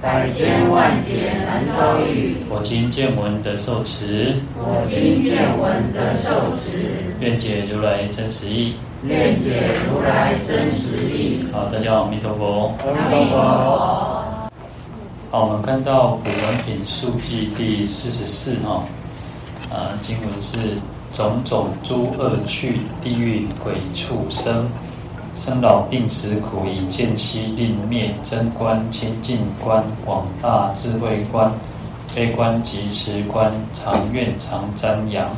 百千万劫难遭遇，我今见闻得受持，我今见闻得受持，愿解如来真实义，愿解如来真实义。好，大家好，阿弥陀佛，阿弥陀佛。好，我们看到古文品述记第四十四哈，啊，经文是种种诸恶趣，地狱鬼畜生。生老病死苦，以见悉令灭，真观清净观，广大智慧观，悲观及持观，常愿常瞻仰。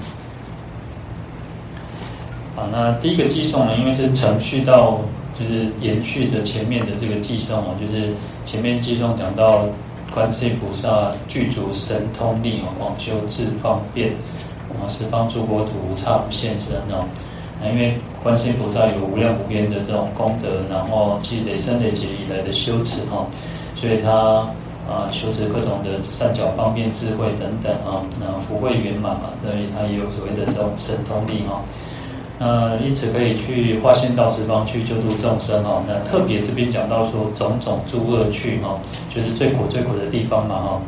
好，那第一个偈颂呢，因为是承续到，就是延续着前面的这个偈颂哦，就是前面偈颂讲到观世音菩萨具足神通力哦，广修智方便，啊，十方诸国土无刹不现身哦。因为观世音菩萨有无量无边的这种功德，然后积累生累劫以来的修持哈，所以他啊修持各种的善巧方便智慧等等啊，那福慧圆满嘛，所以他也有所谓的这种神通力哈。那因此可以去化现到十方去救度众生哈。那特别这边讲到说种种诸恶趣哈，就是最苦最苦的地方嘛哈。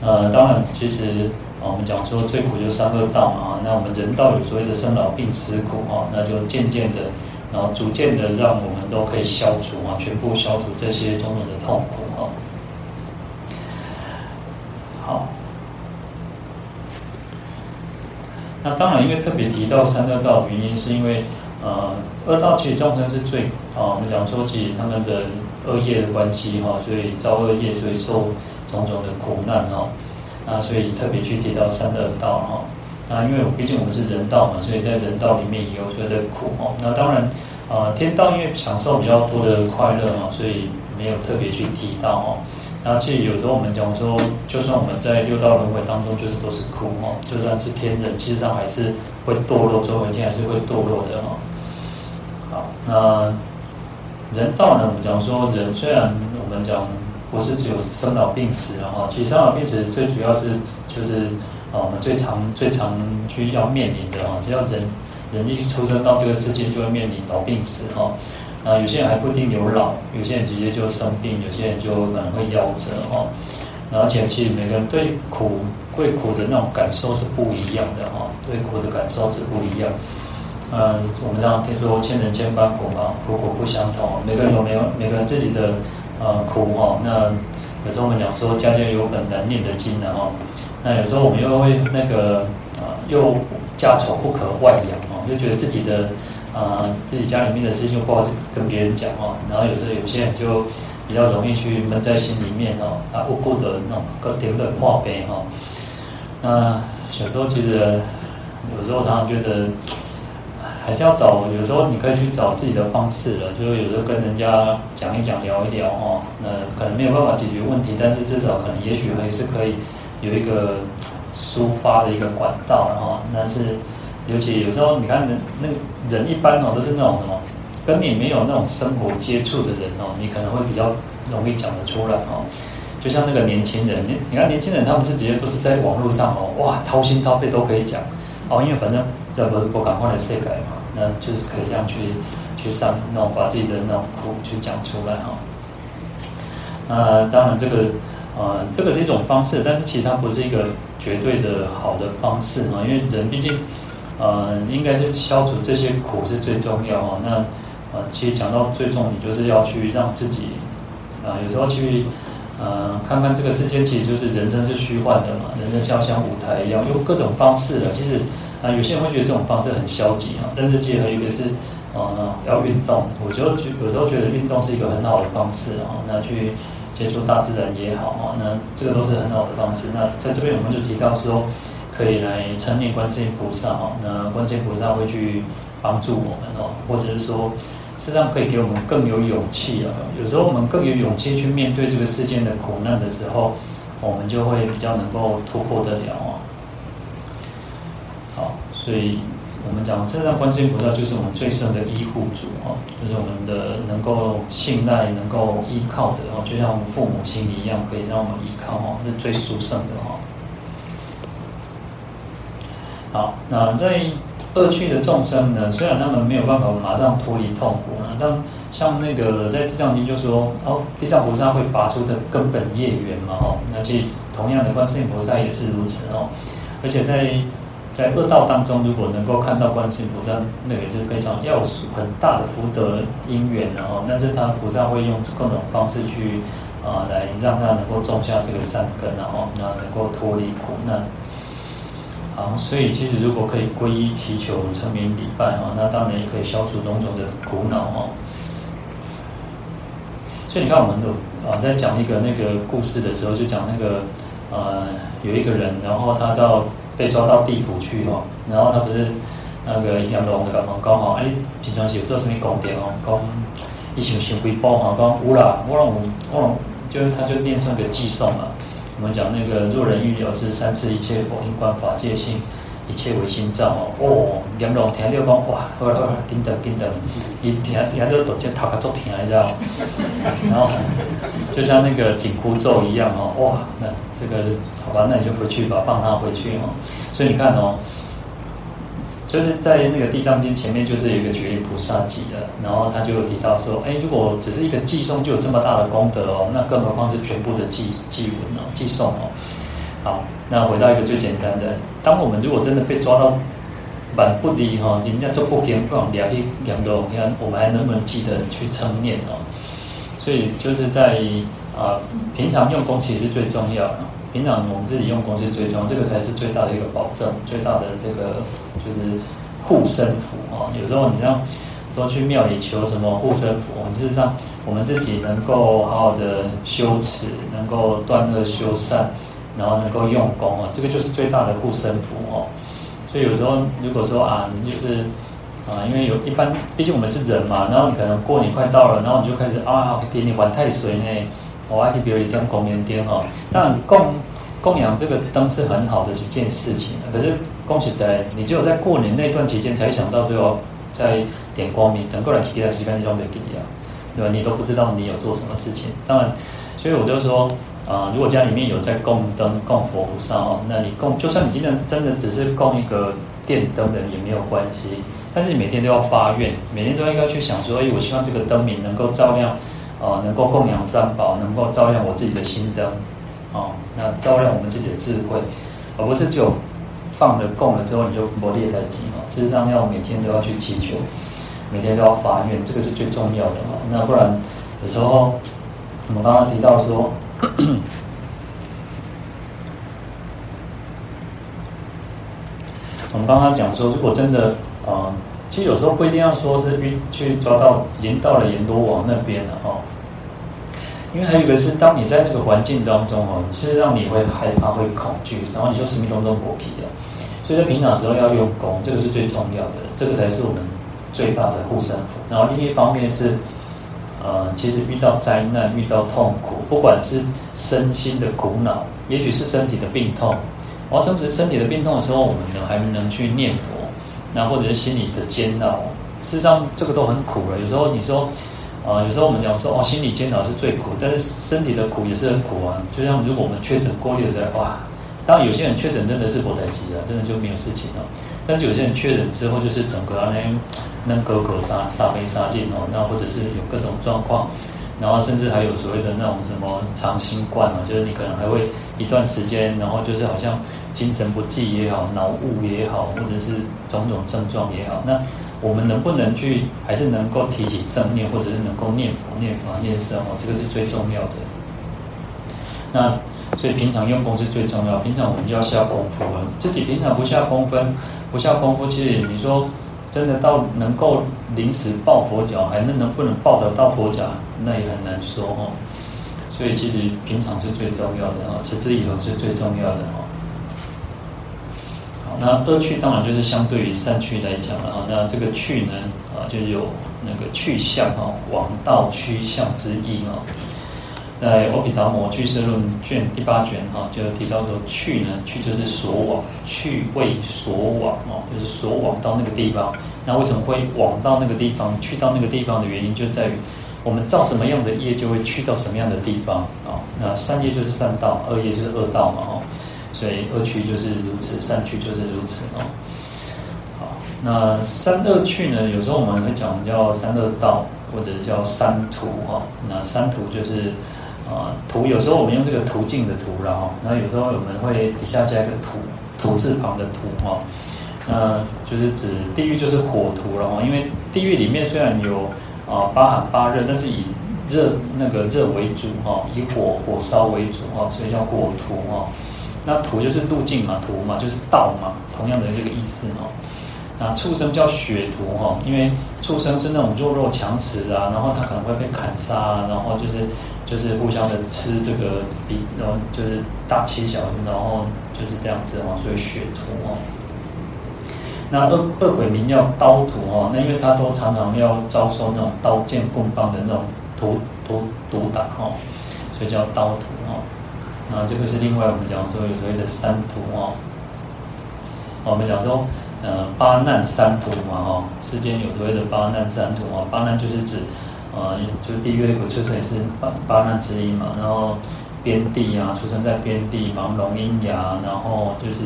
呃，当然其实。我们讲说最苦就是三恶道嘛，那我们人道有所谓的生老病死苦啊，那就渐渐的，然后逐渐的让我们都可以消除啊，全部消除这些种种的痛苦啊。好，那当然，因为特别提到三恶道原因，是因为呃，恶道其实众生是最啊，我们讲说其实他们的恶业的关系哈，所以造恶业，所以受种种的苦难哈。所以特别去提到三恶道哈。啊，因为毕竟我们是人道嘛，所以在人道里面也有觉得苦哦。那当然，啊，天道因为享受比较多的快乐嘛，所以没有特别去提到哦。那其实有时候我们讲说，就算我们在六道轮回当中，就是都是苦哦。就算是天人，其实上还是会堕落，周围天还是会堕落的哈。好，那人道呢？我们讲说人，虽然我们讲。不是只有生老病死了哈，其实生老病死最主要是就是啊，我们最常最常去要面临的哈，只要人人一出生到这个世界，就会面临老病死哈。啊，有些人还不一定有老，有些人直接就生病，有些人就可能会夭折哈。而且其实每个人对苦对苦的那种感受是不一样的哈，对苦的感受是不一样。嗯，我们常听说千人千般苦嘛，苦苦不相同，每个人有没有每个人自己的。呃，苦哈，那有时候我们讲说家家有本难念的经的哈，那有时候我们又会那个、呃，又家丑不可外扬哦，又觉得自己的、呃、自己家里面的事情又不好跟别人讲哦，然后有时候有些人就比较容易去闷在心里面哦，啊无辜的那种个顶的破杯哈，那有时候其实有时候常常觉得。还是要找，有时候你可以去找自己的方式了，就是有时候跟人家讲一讲、聊一聊哦，那可能没有办法解决问题，但是至少可能也许还是可以有一个抒发的一个管道哈。但是尤其有时候你看人，那人一般哦都是那种什么，跟你没有那种生活接触的人哦，你可能会比较容易讲得出来哦。就像那个年轻人，你你看年轻人他们是直接都是在网络上哦，哇掏心掏肺都可以讲哦，因为反正。这不是不敢换的世界嘛？那就是可以这样去去上那种把自己的那种苦去讲出来哈。那当然这个呃这个是一种方式，但是其实它不是一个绝对的好的方式哈。因为人毕竟呃应该是消除这些苦是最重要哈。那呃其实讲到最重，你就是要去让自己啊、有时候去呃看看这个世界其实就是人生是虚幻的嘛，人生像像舞台一样，用各种方式的其实。那，有些人会觉得这种方式很消极啊，但是结合一个是，呃，要运动。我就觉有时候觉得运动是一个很好的方式啊，那去接触大自然也好啊，那这个都是很好的方式。那在这边我们就提到说，可以来称念观世音菩萨哈，那观世音菩萨会去帮助我们哦，或者是说，实际上可以给我们更有勇气啊。有时候我们更有勇气去面对这个世间的苦难的时候，我们就会比较能够突破得了啊。所以，我们讲，这让观世音菩萨就是我们最深的依护主哦，就是我们的能够信赖、能够依靠的哦，就像我们父母亲一样，可以让我们依靠哦，是最殊胜的哈。好，那在恶趣的众生呢，虽然他们没有办法马上脱离痛苦啊，但像那个在地藏经就说哦，地藏菩萨会拔出的根本业缘嘛哦，那其实同样的观世音菩萨也是如此哦，而且在。在恶道当中，如果能够看到观世音菩萨，那也是非常要素很大的福德因缘的哦。但是他菩萨会用各种方式去啊、来让他能够种下这个善根，然后那能够脱离苦难。好，所以其实如果可以皈依祈求成名礼拜啊，那当然也可以消除种种的苦恼哦。所以你看，我们有啊在讲一个那个故事的时候，就讲那个呃有一个人，然后他到。被抓到地府去哦，然后他不是那个阎罗的讲讲哦，哎，平常时有做什么功德哦？讲伊想想回报哈，讲有啦，我让我我就是他就念上个偈颂嘛。我们讲那个若人欲了知三世一切佛因观法界性，一切唯心造哦。哦，阎罗听到讲哇，好了好了，紧等紧等，一听听到都就头壳做疼，你知道？然后就像那个紧箍咒一样哦，哇，那这个。好吧，那你就回去吧，放他回去哦。所以你看哦，就是在那个《地藏经》前面，就是有一个觉力菩萨记的，然后他就有提到说，哎，如果只是一个偈颂就有这么大的功德哦，那更何况是全部的偈偈文哦，偈颂哦。好，那回到一个最简单的，当我们如果真的被抓到蛮不离哈，人家做不给不往两边两个，你看我们还能不能记得去称念哦？所以就是在啊，平常用功其实最重要的。平常我们自己用功是最重要，这个才是最大的一个保证，最大的这个就是护身符哦。有时候你像说去庙里求什么护身符，我们事实上我们自己能够好好的修持，能够断恶修善，然后能够用功啊，这个就是最大的护身符哦。所以有时候如果说啊，你就是啊，因为有一般，毕竟我们是人嘛，然后你可能过年快到了，然后你就开始啊，给你玩太岁呢。我还可以比如一点供明灯哈，当然供供养这个灯是很好的一件事情，可是恭喜在你只有在过年那段期间才想到最后再点光明灯，过来其他时间你都没给你啊，对吧？你都不知道你有做什么事情。当然，所以我就说、呃，如果家里面有在供灯、供佛菩萨哦，那你供就算你今天真的只是供一个电灯的也没有关系，但是你每天都要发愿，每天都应该去想说，哎，我希望这个灯明能够照亮。哦，能够供养三宝，能够照亮我自己的心灯，哦，那照亮我们自己的智慧，而不是就放了供了之后你就磨裂殆尽哦。事实上，要每天都要去祈求，每天都要发愿，这个是最重要的哦。那不然有时候我们刚刚提到说，我们刚刚讲说，如果真的啊、呃，其实有时候不一定要说是去去抓到，已经到了阎罗王那边了哈。哦因为还有一个是，当你在那个环境当中哦，是让你会害怕、会恐惧，然后你就什么东东搏皮的。所以在平常时候要用功，这个是最重要的，这个才是我们最大的护身符。然后另一方面是，呃，其实遇到灾难、遇到痛苦，不管是身心的苦恼，也许是身体的病痛，然后甚至身体的病痛的时候，我们呢还能去念佛，那或者是心里的煎熬，事实上这个都很苦了。有时候你说。啊，有时候我们讲说哦，心理煎熬是最苦，但是身体的苦也是很苦啊。就像如果我们确诊过六在哇，当然有些人确诊真的是不太急了，真的就没有事情了。但是有些人确诊之后，就是整个那那狗狗杀杀没杀尽哦，那或者是有各种状况，然后甚至还有所谓的那种什么长新冠啊，就是你可能还会一段时间，然后就是好像精神不济也好，脑雾也好，或者是种种症状也好，那。我们能不能去，还是能够提起正念，或者是能够念佛、念法、念僧哦，这个是最重要的。那所以平常用功是最重要，平常我们就要下功夫了。自己平常不下功夫，不下功夫，其实你说真的到能够临时抱佛脚，还能能不能抱得到佛脚，那也很难说哦。所以其实平常是最重要的啊，持之以恒是最重要的哦。那恶趣当然就是相对于善趣来讲了哈，那这个趣呢啊，就有那个去向哈，往道趋向之意啊。在《欧毗达摩俱舍论》卷第八卷哈，就提到说去呢，去就是所往，去为所往哦，就是所往到那个地方。那为什么会往到那个地方？去到那个地方的原因就在于我们造什么样的业，就会去到什么样的地方啊。那善业就是善道，恶业就是恶道嘛哈。所以恶趣就是如此，善趣就是如此哦。好，那三恶趣呢？有时候我们会讲叫三恶道，或者叫三途哈。那三途就是。啊，途有时候我们用这个途径的途了哈，那有时候我们会底下加一个土土字旁的土哈，那就是指地狱就是火途了哈，因为地狱里面虽然有啊八寒八热，但是以热那个热为主哈，以火火烧为主哈，所以叫火途哈。那途就是路径嘛，途嘛就是道嘛，同样的这个意思哈。那畜生叫血途哈，因为畜生是那种弱肉强食啊，然后他可能会被砍杀啊，然后就是。就是互相的吃这个比，然后就是大欺小，然后就是这样子哦，所以血途哦。那恶恶鬼名叫刀徒哦，那因为他都常常要遭受那种刀剑棍棒的那种毒毒毒打哈，所以叫刀徒哦。那这个是另外我们讲说有所谓的三途哦。我们讲说呃八难三途嘛哈，世间有所谓的八难三途啊，八难就是指。啊，就地狱苦出生也是八八难之一嘛，然后边地啊，出生在边地，盲聋喑哑，然后就是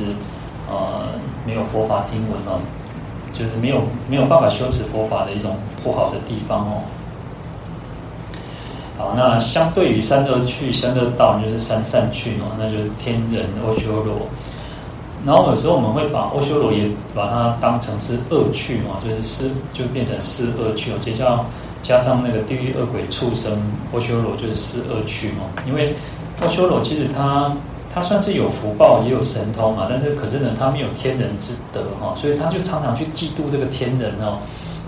呃没有佛法听闻哦，就是没有没有办法修持佛法的一种不好的地方哦。好，那相对于三恶趣、三恶道，就是三善趣哦，那就是天人、阿修罗。然后有时候我们会把阿修罗也把它当成是恶趣嘛，就是四就变成四恶趣哦，接下来。加上那个地狱恶鬼畜生阿修罗就是四恶趣嘛，因为阿修罗其实他他算是有福报也有神通嘛，但是可是呢他没有天人之德哈，所以他就常常去嫉妒这个天人哦，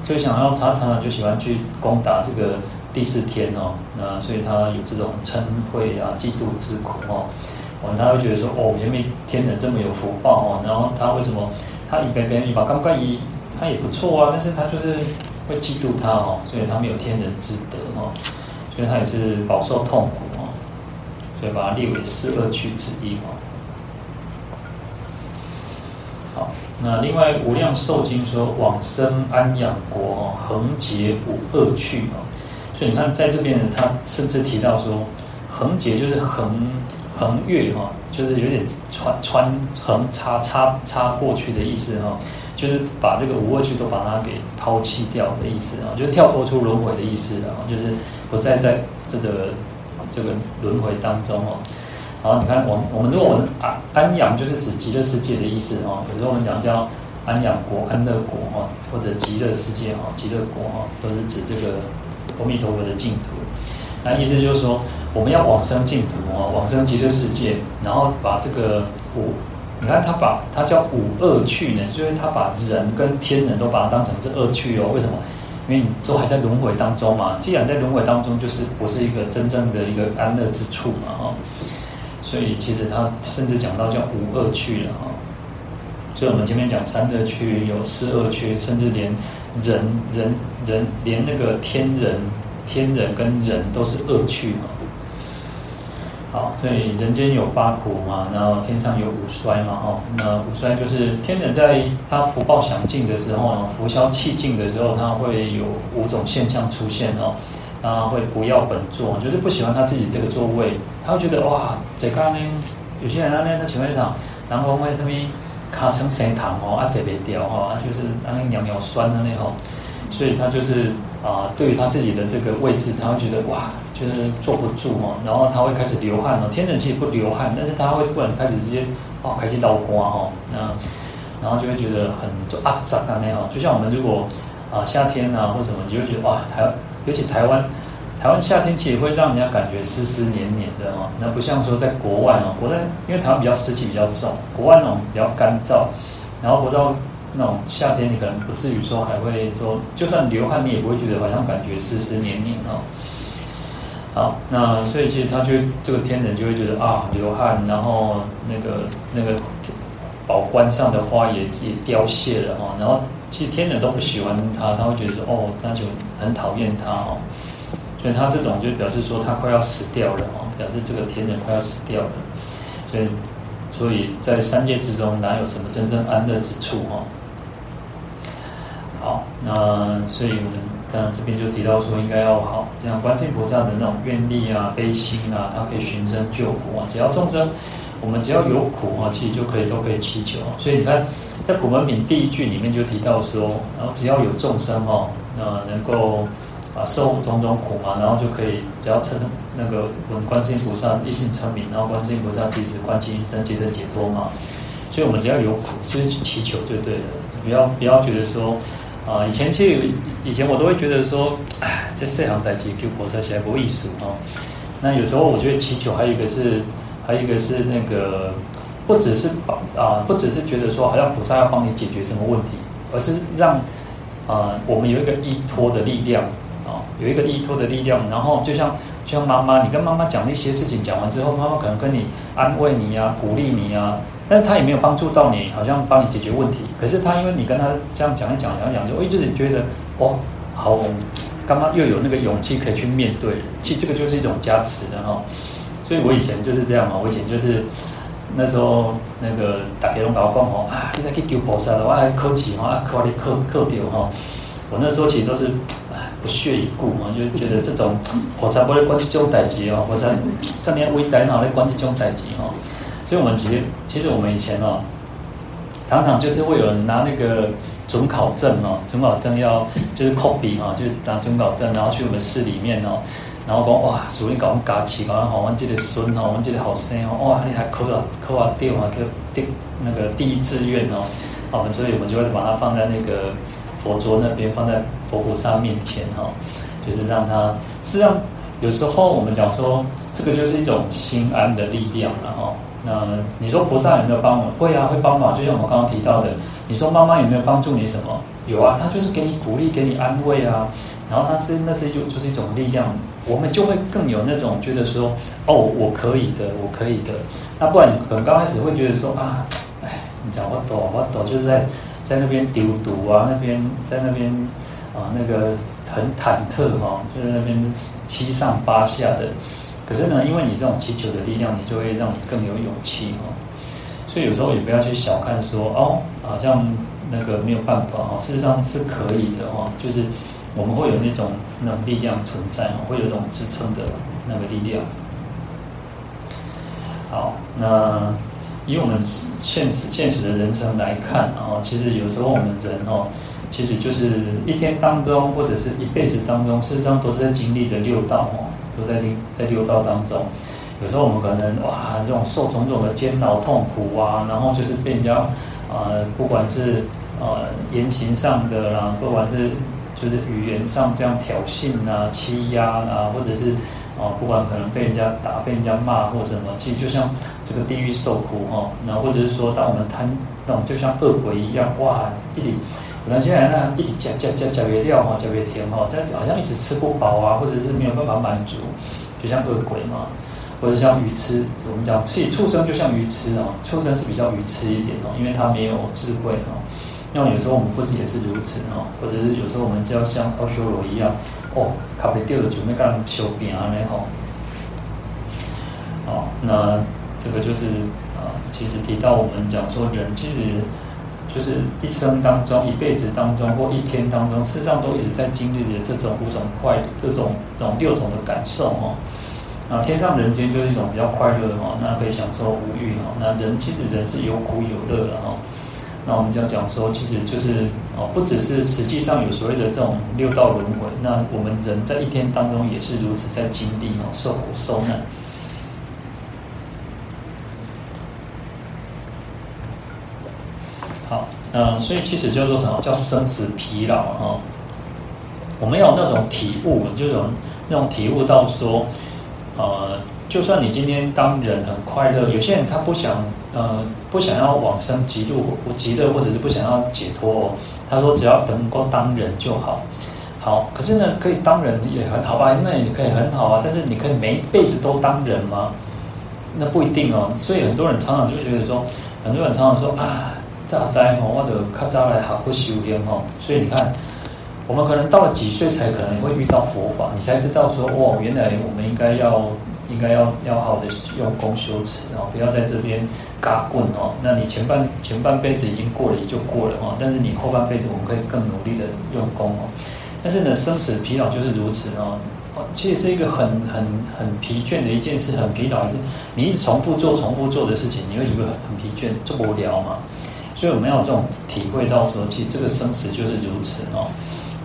所以想要他常常就喜欢去攻打这个第四天哦，那所以他有这种嗔恚啊嫉妒之苦哦，哦他会觉得说哦，因为天人这么有福报哦，然后他为什么他一边边一把刚刚一他也不错啊，但是他就是。会嫉妒他哦，所以他没有天人之德哦，所以他也是饱受痛苦哦，所以把它列为四恶趣之一哦。好，那另外《无量寿经》说往生安养国哦，横劫五恶趣哦，所以你看在这边，他甚至提到说横劫就是横横越哈，就是有点穿穿横插插插过去的意思哈。就是把这个五恶趣都把它给抛弃掉的意思啊，就是跳脱出轮回的意思啊，就是不再在这个这个轮回当中哦。然后你看，我们我们如果我们安安养，就是指极乐世界的意思哦。有时候我们讲叫安养国、安乐国哈，或者极乐世界哈、极乐国哈，都是指这个阿弥陀佛的净土。那意思就是说，我们要往生净土哦，往生极乐世界，然后把这个五。你看他把他叫五恶趣呢，就是他把人跟天人都把它当成是恶趣哦。为什么？因为你都还在轮回当中嘛。既然在轮回当中，就是不是一个真正的一个安乐之处嘛，哈。所以其实他甚至讲到叫五恶趣了哈。所以我们前面讲三恶趣有四恶趣，甚至连人人人连那个天人天人跟人都是恶趣嘛。好，所以人间有八苦嘛，然后天上有五衰嘛，哦，那五衰就是天人在他福报享尽的时候，福消气尽的时候，他会有五种现象出现哦，他会不要本座，就是不喜欢他自己这个座位，他会觉得哇，这个呢，有些人呢，他请问一下，然后为什么卡成生糖哦，啊，这边掉哈，就是啊那尿尿酸的那种，所以他就是啊，对于他自己的这个位置，他会觉得哇。就是坐不住哦，然后他会开始流汗哦。天冷其实不流汗，但是他会突然开始直接哦，开始流汗哦。那然后就会觉得很就啊脏啊那样。就像我们如果啊夏天啊或什么，你就会觉得哇台，尤其台湾台湾夏天其实会让人家感觉湿湿黏黏的哦。那不像说在国外哦，国外因为台湾比较湿气比较重，国外那种比较干燥，然后国外那种夏天你可能不至于说还会说，就算流汗你也不会觉得好像感觉湿湿黏黏哦。好，那所以其实他就这个天人就会觉得啊流汗，然后那个那个宝冠上的花也也凋谢了哈，然后其实天人都不喜欢他，他会觉得说哦，那就很讨厌他哦，所以他这种就表示说他快要死掉了哦，表示这个天人快要死掉了，所以所以在三界之中哪有什么真正安乐之处哦？好，那所以我们当然这边就提到说应该要好，像观世音菩萨的那种愿力啊、悲心啊，他可以寻声救苦啊，只要众生。我们只要有苦啊，其实就可以都可以祈求啊。所以你看，在普门品第一句里面就提到说，然后只要有众生哦，那能够啊受种种苦嘛，然后就可以只要称那个我们观世音菩萨一心称名，然后观世音菩萨即时观其音声即得解脱嘛。所以我们只要有苦，就是祈求就对了。不要不要觉得说啊，以前其实以前我都会觉得说，哎，这四行在祈求菩萨起来不艺术哦。那有时候我觉得祈求还有一个是。还有一个是那个，不只是帮啊，不只是觉得说好像菩萨要帮你解决什么问题，而是让啊我们有一个依托的力量啊，有一个依托的力量。然后就像就像妈妈，你跟妈妈讲那些事情，讲完之后，妈妈可能跟你安慰你啊，鼓励你啊，但是他也没有帮助到你，好像帮你解决问题。可是他因为你跟他这样讲一讲，讲一讲，就我一直觉得哦，好，刚刚又有那个勇气可以去面对，其实这个就是一种加持的哈。所以我以前就是这样嘛，我以前就是那时候那个大家拢跟我讲吼啊，你在去求菩萨的话，考试吼啊，考你扣扣掉吼。我那时候其实都是不屑一顾嘛，就觉得这种菩萨不会关这种代志哦，菩萨这么伟大，哪会关这种代志哦？所以我们其实其实我们以前哦，常常就是会有人拿那个准考证哦，准考证要就是 copy 哈，就是拿准考证，然后去我们市里面哦。然后讲哇，所以讲加持，讲吼，阮这个孙哦，我们这个后生哦，哇，你还考啊考啊掉啊，个第那个第一志愿哦，我们所以我们就会把它放在那个佛桌那边，放在佛菩萨面前哈，就是让他，实际上有时候我们讲说，这个就是一种心安的力量了哈。那你说菩萨有没有帮忙？会啊，会帮忙。就像我们刚刚提到的，你说妈妈有没有帮助你什么？有啊，他就是给你鼓励，给你安慰啊。然后他是那是一种就是一种力量。我们就会更有那种觉得说，哦，我可以的，我可以的。那不然你可能刚开始会觉得说啊，哎，你讲我懂，我懂，就是在在那边丢毒啊，那边在那边啊，那个很忐忑哈，就是那边七上八下的。可是呢，因为你这种祈求的力量，你就会让你更有勇气哦。所以有时候也不要去小看说，哦，好像那个没有办法哦，事实上是可以的哦，就是。我们会有那种那种力量存在哦，会有这种支撑的那个力量。好，那以我们现实现实的人生来看啊，其实有时候我们人哦，其实就是一天当中或者是一辈子当中，事实上都是在经历着六道哦，都在在六道当中。有时候我们可能哇，这种受种种的煎熬痛苦啊，然后就是被人家、呃，不管是呃言行上的啦，不管是。就是语言上这样挑衅啊、欺压啊，或者是啊，不管可能被人家打、被人家骂或什么，其实就像这个地狱受苦哈。然后或者是说，当我们贪那种就像恶鬼一样，哇，一可能现在那一直嚼嚼嚼嚼越掉哈，嚼越甜哈，这样好像一直吃不饱啊，或者是没有办法满足，就像恶鬼嘛，或者像愚痴，我们讲其实畜生就像愚痴哦，畜生是比较愚痴一点哦，因为它没有智慧哦。那有时候我们不是也是如此哦，或者是有时候我们就要像奥修罗一样，哦，卡被掉了准备干修饼啊那吼。哦，那这个就是啊，其实提到我们讲说人其实就是一生当中、一辈子当中或一天当中，事实上都一直在经历着这种五种快、这种这种六种的感受哦。那天上人间就是一种比较快乐的哦，那可以享受无欲哦。那人其实人是有苦有乐的哦。那我们就要讲说，其实就是哦，不只是实际上有所谓的这种六道轮回，那我们人在一天当中也是如此在经历哦，受苦受难。好，嗯，所以其实叫做什么叫生死疲劳哈？我们有那种体悟，就有那种体悟到说，呃。就算你今天当人很快乐，有些人他不想，呃，不想要往生极度或极乐，或者是不想要解脱。他说只要能够当人就好，好。可是呢，可以当人也很好吧？那也可以很好啊。但是你可以每一辈子都当人吗？那不一定哦。所以很多人常常就觉得说，很多人常常说啊，早知哦，我就较早来学不修炼哦。所以你看，我们可能到了几岁才可能会遇到佛法，你才知道说，哦，原来我们应该要应该要要好的用功修持哦，不要在这边嘎棍哦。那你前半前半辈子已经过了也就过了哦，但是你后半辈子我们可以更努力的用功哦。但是呢，生死疲劳就是如此哦。其实是一个很很很疲倦的一件事，很疲劳，是你一直重复做重复做的事情，你会觉得很很疲倦，就无聊嘛。所以我们要有这种体会到说，其实这个生死就是如此哦。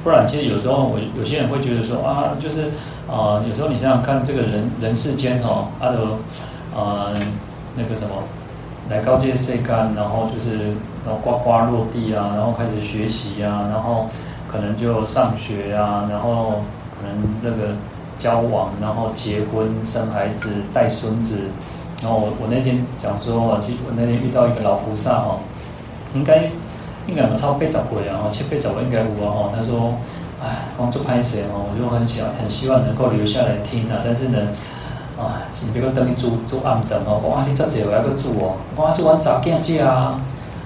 不然，其实有时候我有些人会觉得说啊，就是啊、有时候你想想看，这个人人世间哦，他的呃那个什么，来高阶世干，然后就是然后呱呱落地啊，然后开始学习啊，然后可能就上学啊，然后。可能这个交往，然后结婚、生孩子、带孙子，然后我我那天讲说，其实我那天遇到一个老菩萨哈，应该应该有超八十岁啊，七八十岁应该有啊哈。他说，哎，工作拍摄哦，我就很想很希望能够留下来听啊，但是呢，啊，你别个等你做做暗灯哦，我话你这这我要个做哦，我做完早见见啊，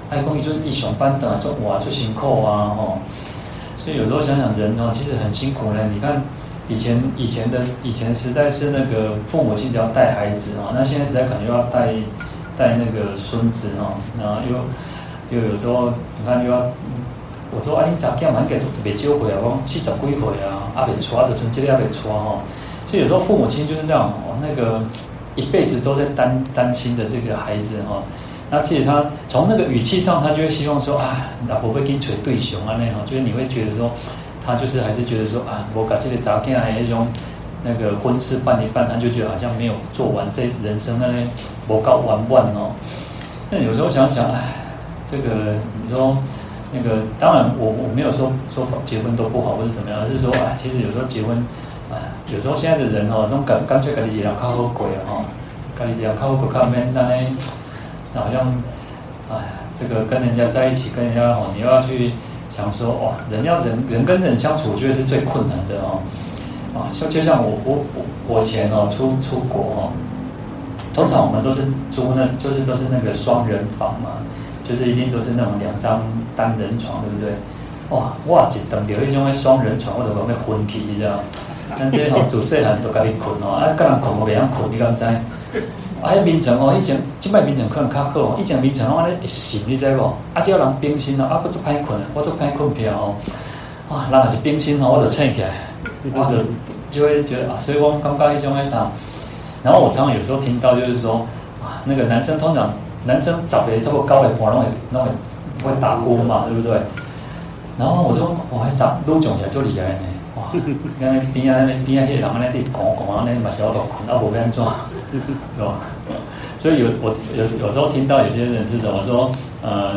还讲伊就是一上班等做哇做辛苦啊吼。所以有时候想想人哦，其实很辛苦呢。你看以前以前的以前时代是那个父母亲只要带孩子啊，那现在时代可能又要带带那个孙子啊，然后又又有时候你看又要，我说啊你咋这样嘛？应该特别久回来，我七十几岁啊，阿未娶，就从这里阿未娶哈。所以有时候父母亲就是这样哦，那个一辈子都在担担心的这个孩子哈。那其实他从那个语气上，他就会希望说啊，老婆会跟你捶对熊啊那样，就是你会觉得说，他就是还是觉得说啊，我把这个杂件啊那种那个婚事办一办，他就觉得好像没有做完这人生那边我搞完完哦。那有时候想想，哎，这个你说那个，当然我我没有说说结婚都不好或者怎么样，而是说啊，其实有时候结婚啊，有时候现在的人哦，那种干干脆自己这样靠后鬼哦，自己这样靠后鬼靠面那呢。那好像，哎，这个跟人家在一起，跟人家哦，你又要去想说，哇，人要人人跟人相处，我觉得是最困难的哦，啊，就就像我我我我以前哦出出国哦，通常我们都是租那，就是都是那个双人房嘛，就是一定都是那种两张单人床，对不对？哇，哇，一等到一种的双人床，我都讲要昏去，你知道？但这吼自细汉都家己困哦，啊，个人困我袂晓困，你敢知？啊！迄眠床哦，以前即摆眠床可能较好。以前眠床我安尼会醒，你知无？啊，只要人冰心哦，啊，我足歹困，我足歹困票哦。哇，人也是冰心哦，我就醒起来，我就就会觉得啊，所以我感觉迄种诶啥。然后我常常有时候听到就是说，啊，那个男生通常男生长得这么高的话，拢会拢会会打呼嘛，对不对？然后我就我还长都讲起来就厉害呢。哇，刚才边啊边啊，迄个人安尼伫讲讲安尼嘛，小到困啊，无变安怎？是 吧？所以有我有有时候听到有些人是怎么说？呃，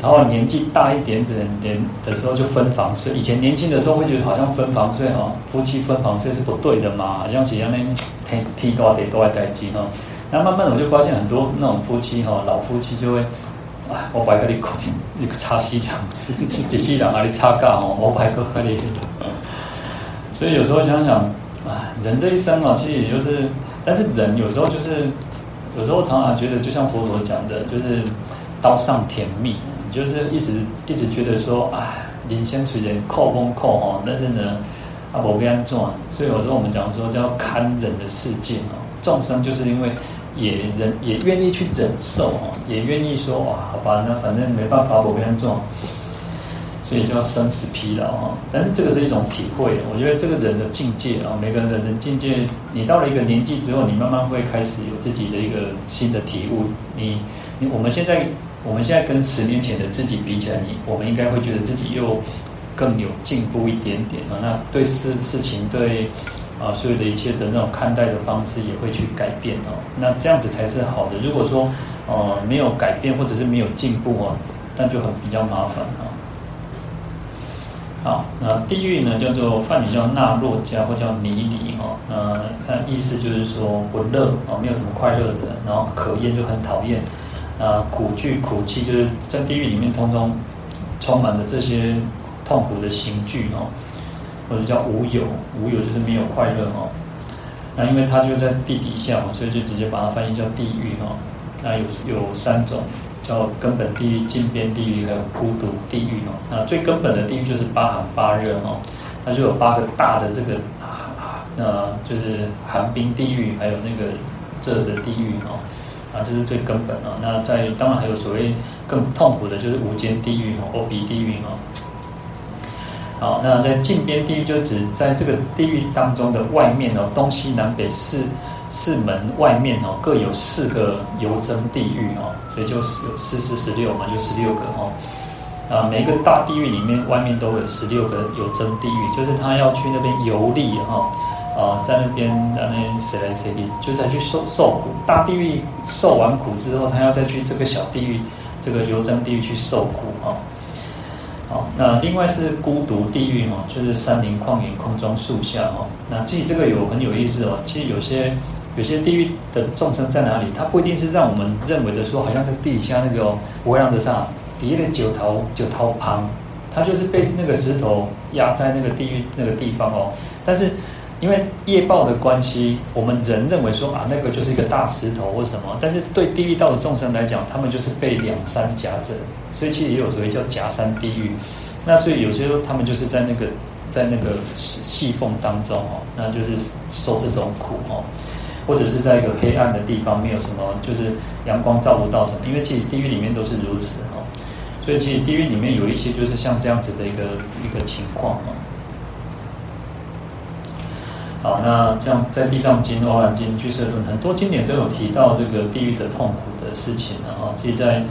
然后年纪大一点点点的时候就分房睡。以前年轻的时候会觉得好像分房睡哈，夫妻分房睡是不对的嘛，好像是让那天提高得多爱待机哈。然后慢慢的我就发现很多那种夫妻哈，老夫妻就会，啊，我摆个你困，你擦西墙，一世人啊你擦干哦，我摆个和你。所以有时候想想，啊，人这一生啊，其实也就是。但是人有时候就是，有时候常常觉得，就像佛陀讲的，就是刀上舔蜜，就是一直一直觉得说，啊，人生虽然苦不苦哦，但是呢，啊，无变安做，所以有时候我们讲说叫堪忍的世界哦，众生就是因为也忍也愿意去忍受哦，也愿意说哇，好吧，那反正没办法，无变安怎。所以叫生死疲劳哦，但是这个是一种体会。我觉得这个人的境界啊，每个人的人境界，你到了一个年纪之后，你慢慢会开始有自己的一个新的体悟。你，你我们现在，我们现在跟十年前的自己比起来，你我们应该会觉得自己又更有进步一点点啊。那对事事情，对啊，所有的一切的那种看待的方式也会去改变哦。那这样子才是好的。如果说呃没有改变或者是没有进步啊，那就很比较麻烦啊。好，那地狱呢，叫做梵语叫那洛迦或叫尼里哦，那那意思就是说不乐啊，没有什么快乐的，然后可厌就很讨厌，啊苦具苦气就是在地狱里面通通充满了这些痛苦的刑具哦，或者叫无有，无有就是没有快乐哦，那因为它就在地底下嘛，所以就直接把它翻译叫地狱哈，那有有三种。叫根本地狱、近边地狱还有孤独地狱哦。那最根本的地狱就是八寒八热哦，它就有八个大的这个，那就是寒冰地狱，还有那个热的地狱哦，啊，这是最根本啊。那在当然还有所谓更痛苦的就是无间地狱哦，阿鼻地狱哦。好，那在近边地狱就指在这个地狱当中的外面哦，东西南北四四门外面哦，各有四个油蒸地狱哦，所以就是有四四十六嘛，就十六个哦。啊，每一个大地狱里面外面都有十六个油蒸地狱，就是他要去那边游历哈，啊，在那边那边谁来谁去，就再去受受苦。大地狱受完苦之后，他要再去这个小地狱，这个油蒸地狱去受苦哈。好，那另外是孤独地狱哈，就是山林旷野、空中树下哦。那其实这个有很有意思哦。其实有些有些地狱的众生在哪里？它不一定是让我们认为的说，好像在地下那个哦，不会让得上底下的九头九头旁，它就是被那个石头压在那个地狱那个地方哦。但是因为业报的关系，我们人认为说啊，那个就是一个大石头或什么。但是对地狱道的众生来讲，他们就是被两山夹着。所以其实也有所谓叫夹山地狱，那所以有些时候他们就是在那个在那个细缝当中哦，那就是受这种苦哦，或者是在一个黑暗的地方，没有什么就是阳光照不到什么，因为其实地狱里面都是如此哦，所以其实地狱里面有一些就是像这样子的一个一个情况哦。好，那这样在《地藏经》《阿含经》《俱舍论》很多经典都有提到这个地狱的痛苦的事情啊，其实在。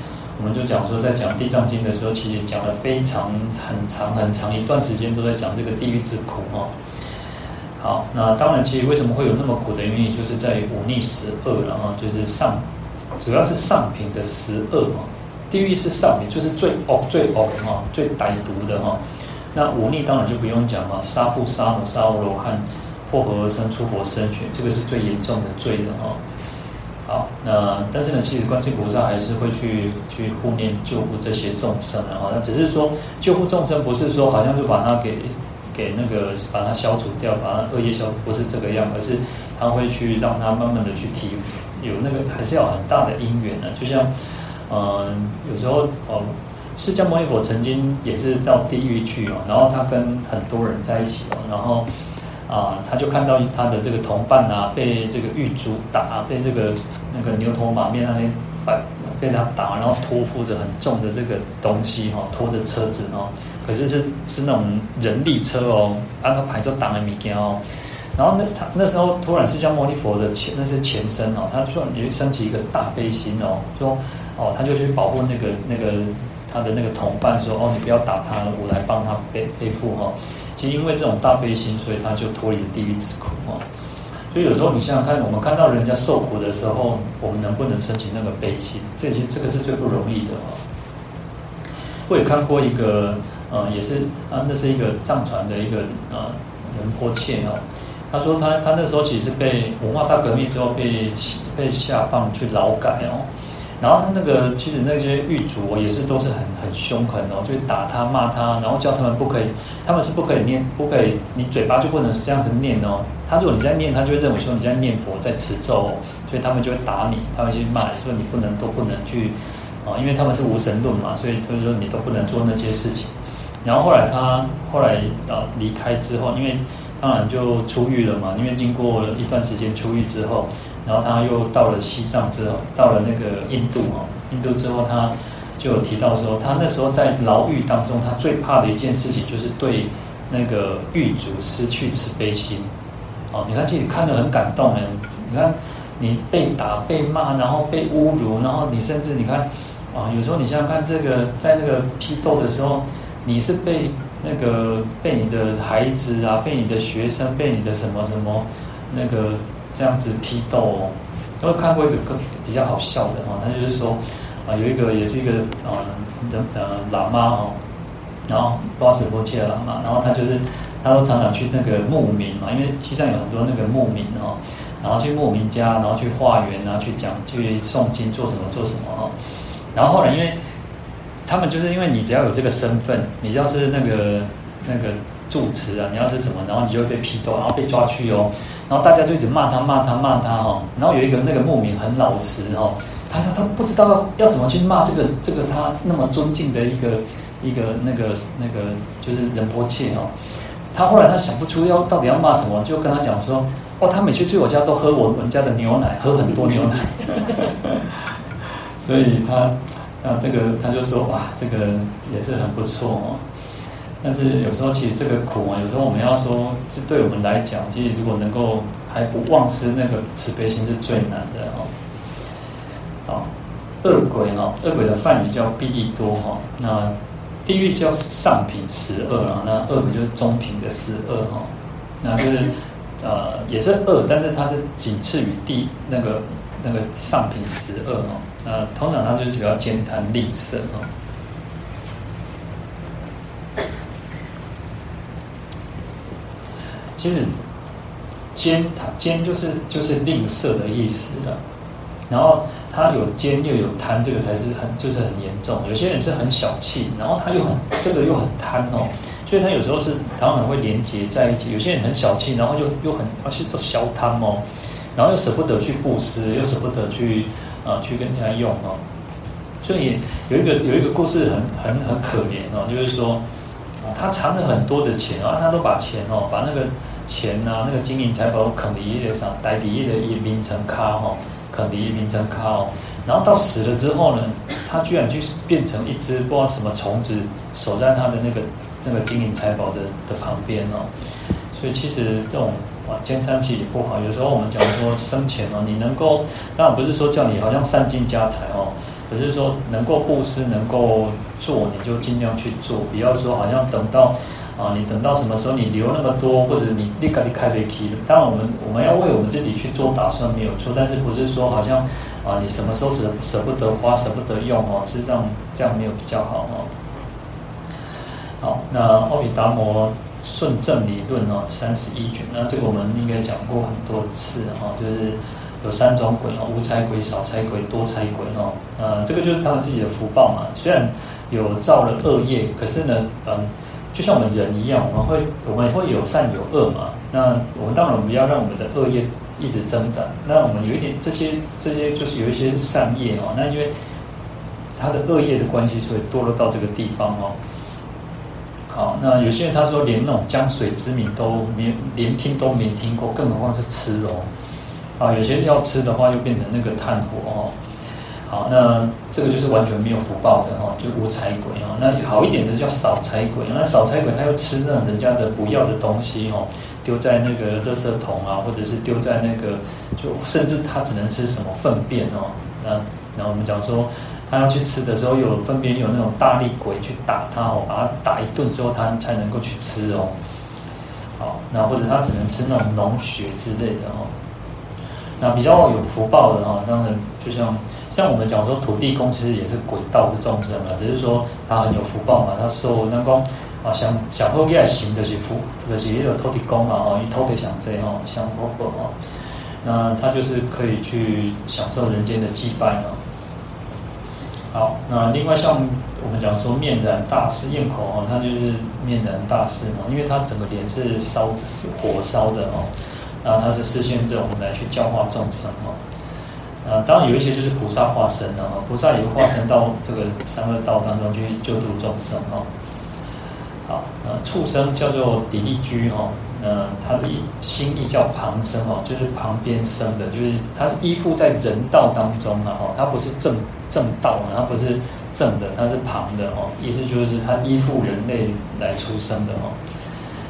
我们就讲说，在讲《地藏经》的时候，其实讲了非常很长很长一段时间，都在讲这个地狱之苦哦。好，那当然，其实为什么会有那么苦的原因，就是在于忤逆十恶，然后就是上，主要是上品的十恶嘛。地狱是上品，就是最恶、最恶哈，最歹毒的哈。那忤逆当然就不用讲嘛，杀父、杀母、杀阿罗汉、破和而生、出活身血，这个是最严重的罪的哈。好，那但是呢，其实观世菩萨还是会去去护念救护这些众生的哈。那只是说救护众生，不是说好像就把它给给那个把它消除掉，把它恶业消除，不是这个样，而是他会去让他慢慢的去提有那个还是要很大的因缘的。就像嗯、有时候哦，释迦牟尼佛曾经也是到地狱去哦，然后他跟很多人在一起哦，然后。啊，他就看到他的这个同伴啊，被这个狱卒打，被这个那个牛头马面那边把被他打，然后托付着很重的这个东西哈，拖着车子哦，可是是是那种人力车哦，按照牌照挡的米件哦，然后那他那时候突然释迦牟尼佛的前那是前身哦，他突然也升起一个大悲心哦，说哦，他就去保护那个那个他的那个同伴说哦，你不要打他，我来帮他背背负哈。其实因为这种大悲心，所以他就脱离地狱之苦啊。所以有时候你想想看，我们看到人家受苦的时候，我们能不能升起那个悲心？这些这个是最不容易的啊。我也看过一个，呃，也是啊，那是一个藏传的一个呃仁波切哦。他说他他那时候其实被文化大革命之后被被下放去劳改哦。然后他那个其实那些狱卒也是都是很很凶狠哦，就打他骂他，然后叫他们不可以，他们是不可以念，不可以，你嘴巴就不能这样子念哦。他如果你在念，他就会认为说你在念佛在持咒哦，所以他们就会打你，他们去骂你说你不能都不能去啊，因为他们是无神论嘛，所以他就说你都不能做那些事情。然后后来他后来啊离开之后，因为当然就出狱了嘛，因为经过一段时间出狱之后。然后他又到了西藏之后，到了那个印度哦，印度之后他就有提到说，他那时候在牢狱当中，他最怕的一件事情就是对那个狱卒失去慈悲心。哦，你看自己看得很感动哎，你看你被打、被骂，然后被侮辱，然后你甚至你看啊，有时候你想想看，这个在那个批斗的时候，你是被那个被你的孩子啊，被你的学生，被你的什么什么那个。这样子批斗哦，我看过一个更比较好笑的哈，他就是说啊，有一个也是一个啊人呃喇嘛哦，然后巴什波切的喇嘛，然后他就是他都常常去那个牧民嘛，因为西藏有很多那个牧民哈，然后去牧民家，然后去化缘啊，去讲去诵经做什么做什么哈，然后后来因为他们就是因为你只要有这个身份，你要是那个那个住持啊，你要是什么，然后你就会被批斗，然后被抓去哦。然后大家就一直骂他骂他骂他哈，然后有一个那个牧民很老实哈，他说他不知道要怎么去骂这个这个他那么尊敬的一个一个那个那个就是仁波切哦。他后来他想不出要到底要骂什么，就跟他讲说：哦，他每次去我家都喝我们家的牛奶，喝很多牛奶。所以他啊这个他就说哇，这个也是很不错哦。但是有时候其实这个苦啊，有时候我们要说，这对我们来讲，其实如果能够还不忘失那个慈悲心是最难的哦。好，恶鬼哦，恶鬼的梵语叫毕利多哈，那地狱叫上品十恶啊，那恶鬼就是中品的十恶哈，那就是呃也是恶，但是它是仅次于地那个那个上品十恶哈，那通常它就是比较慳贪吝啬哈。其实，奸它奸就是就是吝啬的意思了。然后他有奸又有贪，这个才是很就是很严重。有些人是很小气，然后他又很这个又很贪哦，所以他有时候是常常会连结在一起。有些人很小气，然后又又很而且都消贪哦，然后又舍不得去布施，又舍不得去啊、呃、去跟人家用哦。所以有一个有一个故事很很很可怜哦，就是说。他藏了很多的钱啊，他都把钱哦，把那个钱呐、啊，那个金银财宝啃的一个啥，带底一的一名成卡哈，啃的一名成卡哦。然后到死了之后呢，他居然去变成一只不知道什么虫子，守在他的那个那个金银财宝的的旁边哦。所以其实这种啊，慳贪其实也不好。有时候我们讲说生钱哦，你能够当然不是说叫你好像散尽家财哦。可是说能够布施，能够做，你就尽量去做。不要说好像等到啊，你等到什么时候你留那么多，或者你立刻就开飞机了。当然，我们我们要为我们自己去做打算没有错，但是不是说好像啊，你什么时候舍舍不得花，舍不得用哦，是这样这样没有比较好哦。好，那奥比达摩顺正理论哦，三十一卷，那这个我们应该讲过很多次哈，就是。有三种鬼哦，无财鬼、少财鬼、多财鬼哦。呃，这个就是他们自己的福报嘛。虽然有造了恶业，可是呢，嗯，就像我们人一样，我们会我们会有善有恶嘛。那我们当然不要让我们的恶业一直增长。那我们有一点这些这些就是有一些善业哦。那因为他的恶业的关系，所以堕落到这个地方哦。好，那有些人他说连那种江水之名都没连听都没听过，更何况是吃哦。啊，有些要吃的话，又变成那个炭火哦。好，那这个就是完全没有福报的哦，就无财鬼哦。那好一点的叫少财鬼，那少财鬼他又吃那人家的不要的东西哦，丢在那个垃圾桶啊，或者是丢在那个，就甚至他只能吃什么粪便哦。那然后我们讲说，他要去吃的时候，有粪便有那种大力鬼去打他哦，把他打一顿之后，他才能够去吃哦。好，那或者他只能吃那种脓血之类的哦。那比较有福报的哈，当然就像像我们讲说土地公其实也是鬼道的众生啊，只是说他很有福报嘛，他受那个啊想想后业行的是福，这个是也有土地公嘛哈，以土地想这哦，想佛佛哦，那他就是可以去享受人间的祭拜嘛。好，那另外像我们讲说面燃大师焰口哦，他就是面燃大师嘛，因为他整个脸是烧是火烧的哦。然后他是示现这种来去教化众生哦，啊，当然有一些就是菩萨化身的哦，菩萨也会化身到这个三恶道当中去救度众生哦。好，呃，畜生叫做底利居哈，呃，他的心意叫旁生哦，就是旁边生的，就是他是依附在人道当中了哈，他不是正正道，他不是正的，他是旁的哦，意思就是他依附人类来出生的哦。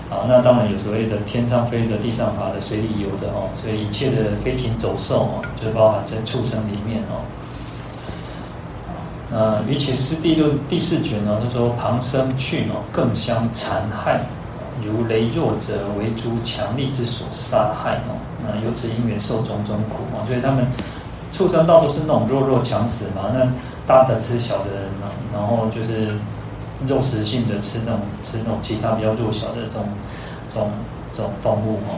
啊，那当然有所谓的天上飞的、地上爬的、水里游的哦，所以一切的飞禽走兽哦，就包含在畜生里面哦。那于其师地论第四卷呢，他说旁生去哦，更相残害，如羸弱者为诸强力之所杀害哦。那由此因缘受种种苦哦，所以他们畜生道都是那种弱肉强食嘛，那大的吃小的人呢，然后就是。肉食性的吃那种吃那种其他比较弱小的这种这种这种动物哈，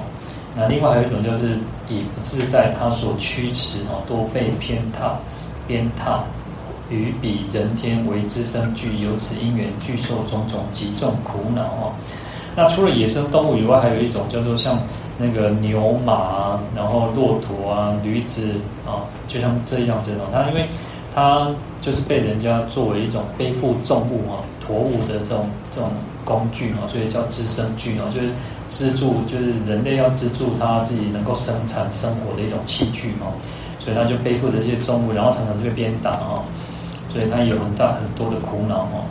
那另外还有一种就是以不自在他所驱驰哈，多被偏袒鞭挞，与彼人天为资生具，由此因缘具受种种极重苦恼哈。那除了野生动物以外，还有一种叫做像那个牛马，然后骆驼啊、驴子啊，就像这样子哦。它因为它就是被人家作为一种背负重物啊、驮物的这种这种工具啊，所以叫支撑具啊，就是支柱，就是人类要支柱他自己能够生产生活的一种器具啊。所以他就背负着这些重物，然后常常就被鞭打啊，所以他有很大很多的苦恼啊。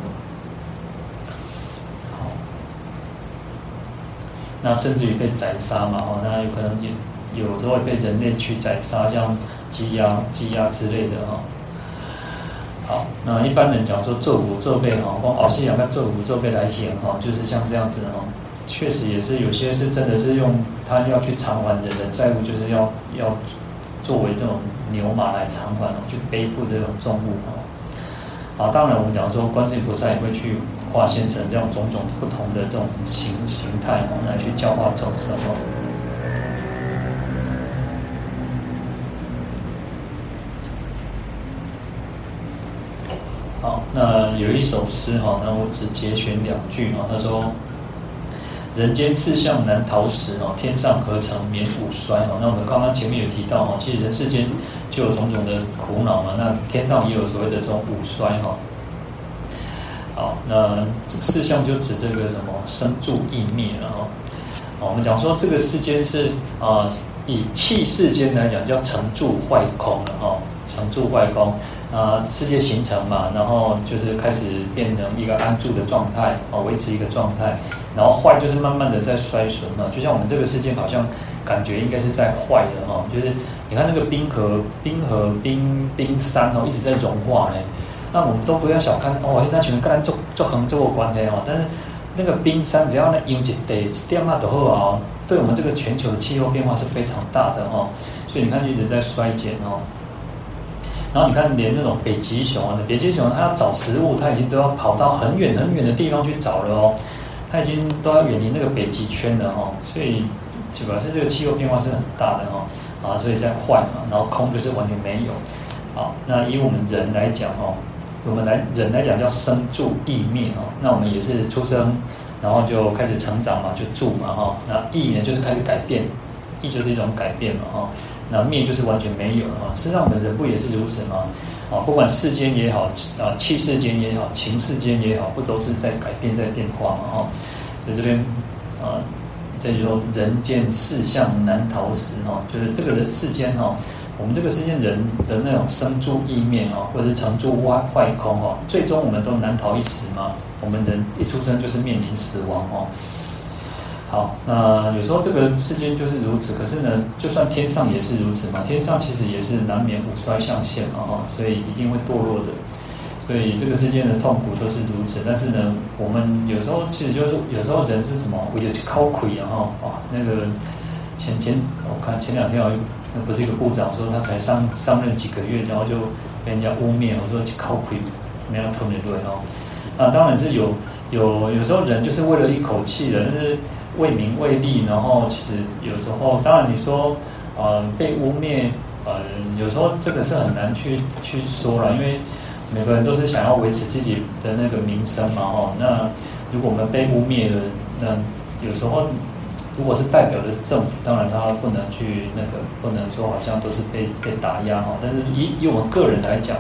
那甚至于被宰杀嘛，哦，那有可能也有时候被人类去宰杀，像鸡鸭、鸡鸭之类的哈。好，那一般人讲说做五做背哈，光老是讲要做五做背来显哈，就是像这样子哈，确实也是有些是真的是用他要去偿还人的债务，就是要要作为这种牛马来偿还哦，去背负这种重物哈。好，当然我们讲说观世音菩萨也会去。化现成这样种种不同的这种形形态哦，来去教化众生哦。有一首诗哈，那我只节选两句哈。他说：“人间四相难逃时哦，天上何曾免五衰哦。”那我们刚刚前面有提到哈，其实人世间就有种种的苦恼嘛，那天上也有所谓的这种五衰哈。好，那这个四相就指这个什么生住异灭了哈。我们讲说这个世间是啊、以器世间来讲叫成住坏空了哈。成住坏空啊，世界形成嘛，然后就是开始变成一个安住的状态啊，维持一个状态，然后坏就是慢慢的在衰损嘛。就像我们这个世界好像感觉应该是在坏的哈，就是你看那个冰河，冰河冰冰山哦，一直在融化呢。那我们都不要小看哦，那全跟咱做做横做过关系哦。但是那个冰山只要那有一点一点嘛都好哦，对我们这个全球的气候变化是非常大的哦。所以你看一直在衰减哦。然后你看连那种北极熊啊，北极熊它要找食物，它已经都要跑到很远很远的地方去找了哦。它已经都要远离那个北极圈了哦。所以主要是这个气候变化是很大的哦。啊，所以在坏嘛，然后空就是完全没有。好，那以我们人来讲哦。我们来人来讲叫生住异灭哦，那我们也是出生，然后就开始成长嘛，就住嘛哈。那异呢就是开始改变，异就是一种改变嘛哈。那灭就是完全没有了啊。实际上我们人不也是如此吗？啊，不管世间也好，啊气世间也好，情世间也好，不都是在改变在变化嘛哈。在这边啊，这就说人间世相难逃时哈，就是这个世间哈。我们这个世间人的那种生住异灭哦，或者是成住坏坏空哦，最终我们都难逃一死嘛。我们人一出生就是面临死亡哦。好，那有时候这个世间就是如此，可是呢，就算天上也是如此嘛。天上其实也是难免五衰相现嘛哈，所以一定会堕落的。所以这个世间的痛苦都是如此。但是呢，我们有时候其实就是有时候人是什么，我就去靠亏啊哈啊那个前前我看前两天啊。那不是一个部长说他才上上任几个月，然后就被人家污蔑，我说靠亏，没有特别对哦。啊，当然是有有有时候人就是为了一口气的，但是为名为利，然后其实有时候当然你说呃被污蔑，呃有时候这个是很难去去说了，因为每个人都是想要维持自己的那个名声嘛哦。那如果我们被污蔑了，那有时候。如果是代表的是政府，当然他不能去那个，不能说好像都是被被打压哈。但是以以我们个人来讲，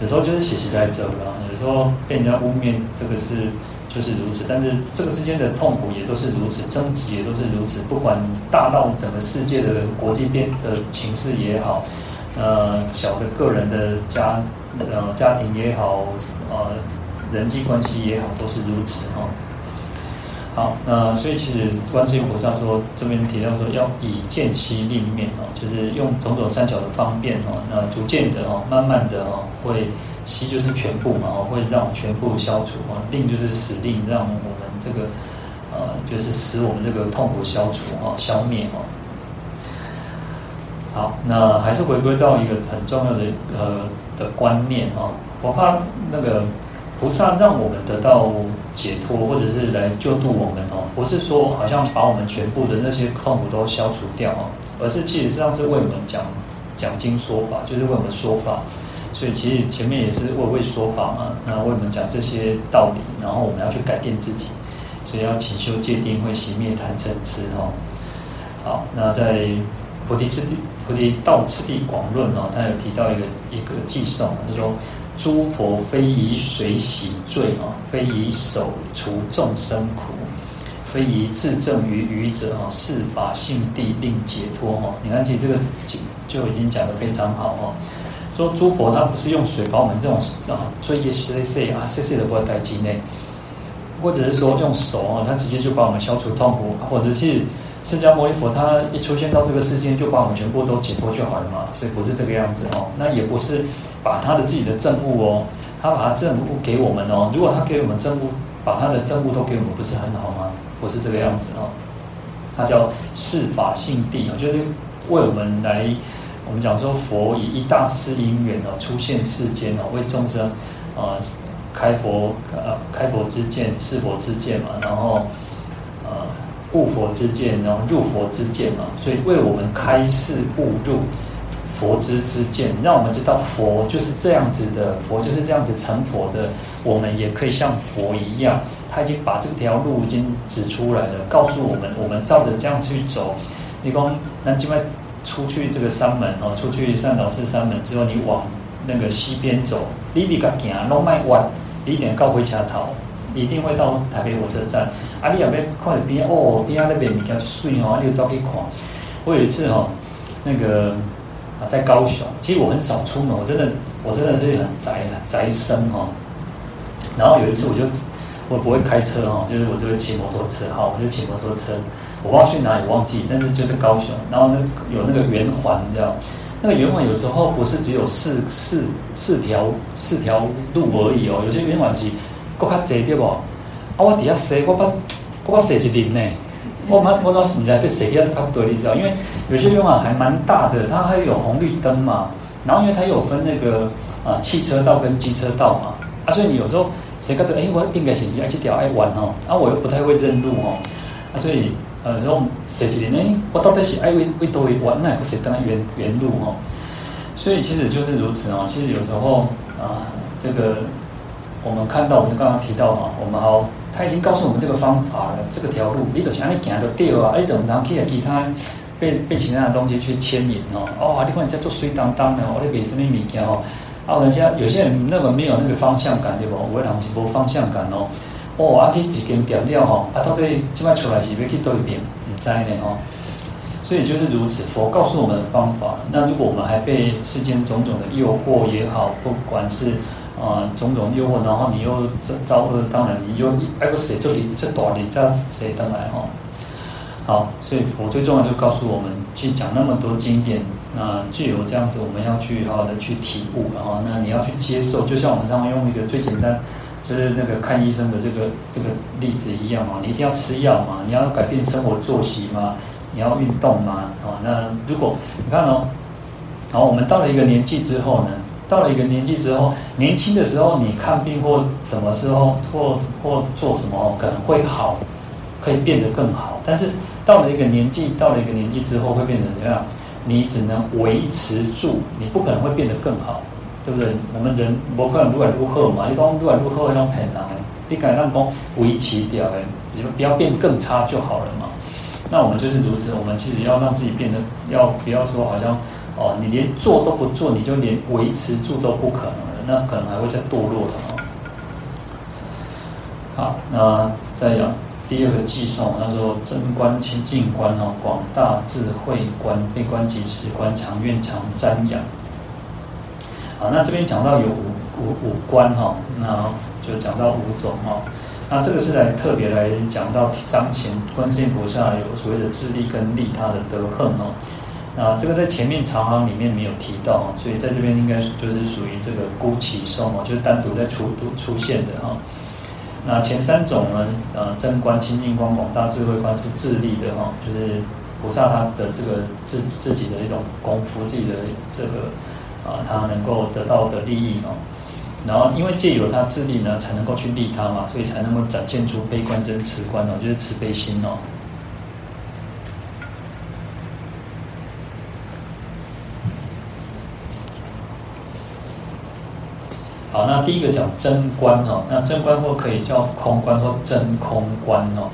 有时候就是写实在走了，有时候被人家污蔑，这个是就是如此。但是这个世间的痛苦也都是如此，争执也都是如此。不管大到整个世界的国际变的情势也好，呃，小的个人的家呃家庭也好，呃，人际关系也好，都是如此哈。好，那所以其实观世音菩萨说这边提到说要以渐息令灭哦，就是用种种三巧的方便哦，那逐渐的哦，慢慢的哦，会息就是全部嘛哦，会让全部消除哦，令就是使令，让我们这个呃，就是使我们这个痛苦消除哦，消灭哦。好，那还是回归到一个很重要的呃的观念哦，我怕那个。菩萨让我们得到解脱，或者是来救度我们哦，不是说好像把我们全部的那些痛苦都消除掉哦，而是其实上是为我们讲讲经说法，就是为我们说法。所以其实前面也是为为说法嘛，那为我们讲这些道理，然后我们要去改变自己，所以要勤修戒定慧，熄灭贪嗔痴哦。好，那在菩提次第菩提道次第广论哦，他有提到一个一个偈颂，他说：诸佛非以水洗罪啊，非以手除众生苦，非以自证于愚者啊，是法性地令解脱哈。你看，其实这个就已经讲得非常好哦。说诸佛他不是用水把我们这种啊罪业洗洗啊洗洗的过在体内，或者是说用手啊，他直接就把我们消除痛苦，或者是释迦牟尼佛他一出现到这个世界就把我们全部都解脱就好了嘛，所以不是这个样子哦。那也不是把他的自己的证物哦，他把他证物给我们哦。如果他给我们证物，把他的证物都给我们，不是很好吗？不是这个样子哦。他叫是法性谛，就是为我们来。我们讲说，佛以一大事因缘哦，出现世间哦，为众生啊开佛呃开佛之见，示佛之见嘛，然后呃悟佛之见，然后入佛之见嘛，所以为我们开示悟入佛之之见，让我们知道佛就是这样子的，佛就是这样子成佛的，我们也可以像佛一样，他已经把这条路已经指出来了，告诉我们，我们照着这样去走，你讲那另外。出去这个山门哦，出去善导寺山门之后，你往那个西边走，你比较行，拢卖弯，你点到回家头，一定会到台北火车站。啊，你要不要看边哦，边啊那边比较水哦，你就走去看。我有一次哦，那个啊在高雄，其实我很少出门，我真的我真的是很宅宅生哦。然后有一次我就我不会开车哦，就是我只会骑摩托车，好，我就骑摩托车。我忘去哪里忘记，但是就是高雄，然后那有那个圆环，你知道？那个圆环有时候不是只有四四四条四条路而已哦，有些圆环是更加窄对不？啊，我底下塞我把我把塞一轮呢，我妈我说你在这塞掉差不多，你知道？因为有些圆环还蛮大的，它还有红绿灯嘛，然后因为它有分那个啊、汽车道跟机车道嘛，啊，所以你有时候谁觉得哎，我应该是爱去条爱玩哦，啊，我又不太会认路哦，啊，所以。呃，然后设计呢，我到底是爱为为多为玩，那不是跟他原原路哦。所以其实就是如此哦。其实有时候啊，这个我们看到，我们刚刚提到嘛，我们好，他已经告诉我们这个方法了，这个条路，你都想你行的对啊，你等然后去其他被被其他的东西去牵引哦。哦，你看人家做水当当的，我你给什么物件哦？啊，人家有些人那个没有那个方向感对不？我讲是无方向感哦。哦，啊，去几间店了吼，啊，到底即摆出来是要去对边？唔知呢哦。所以就是如此，佛告诉我们的方法。那如果我们还被世间种种的诱惑也好，不管是啊、种种诱惑，然后你又遭遭当然你又挨个谁这里这大里这谁登来哈？好，所以佛最重要就告诉我们，去讲那么多经典，那具有这样子，我们要去好好的去体悟，然后那你要去接受，就像我们这样用一个最简单。就是那个看医生的这个这个例子一样嘛，你一定要吃药嘛，你要改变生活作息嘛，你要运动嘛，哦，那如果你看哦，好，我们到了一个年纪之后呢，到了一个年纪之后，年轻的时候你看病或什么时候或或做什么可能会好，可以变得更好，但是到了一个年纪，到了一个年纪之后会变成怎样？你只能维持住，你不可能会变得更好。对不对？我们人不可能越来越好嘛。你讲不管如何，那种很难。你敢让讲维持掉诶，你就不要变更差就好了嘛。那我们就是如此。我们其实要让自己变得，要不要说好像哦，你连做都不做，你就连维持住都不可能了。那可能还会再堕落了哦。好，那再讲第二个偈颂，他说：真观清净观哦，广大智慧观，悲观即慈观，常愿常瞻仰。好，那这边讲到有五五五观哈，那就讲到五种哈。那这个是来特别来讲到彰显观世音菩萨有所谓的自利跟利他的德恨哦。那这个在前面长行里面没有提到，所以在这边应该就是属于这个孤起颂哦，就是单独在出出现的哈。那前三种呢，呃，真观、清净观、广大智慧观是自利的哈，就是菩萨他的这个自自己的一种功夫，自己的这个。啊，他能够得到的利益哦，然后因为借由他自利呢，才能够去利他嘛，所以才能够展现出悲观真慈观哦，就是慈悲心哦。好，那第一个讲真观哦，那真观或可以叫空观或真空观哦。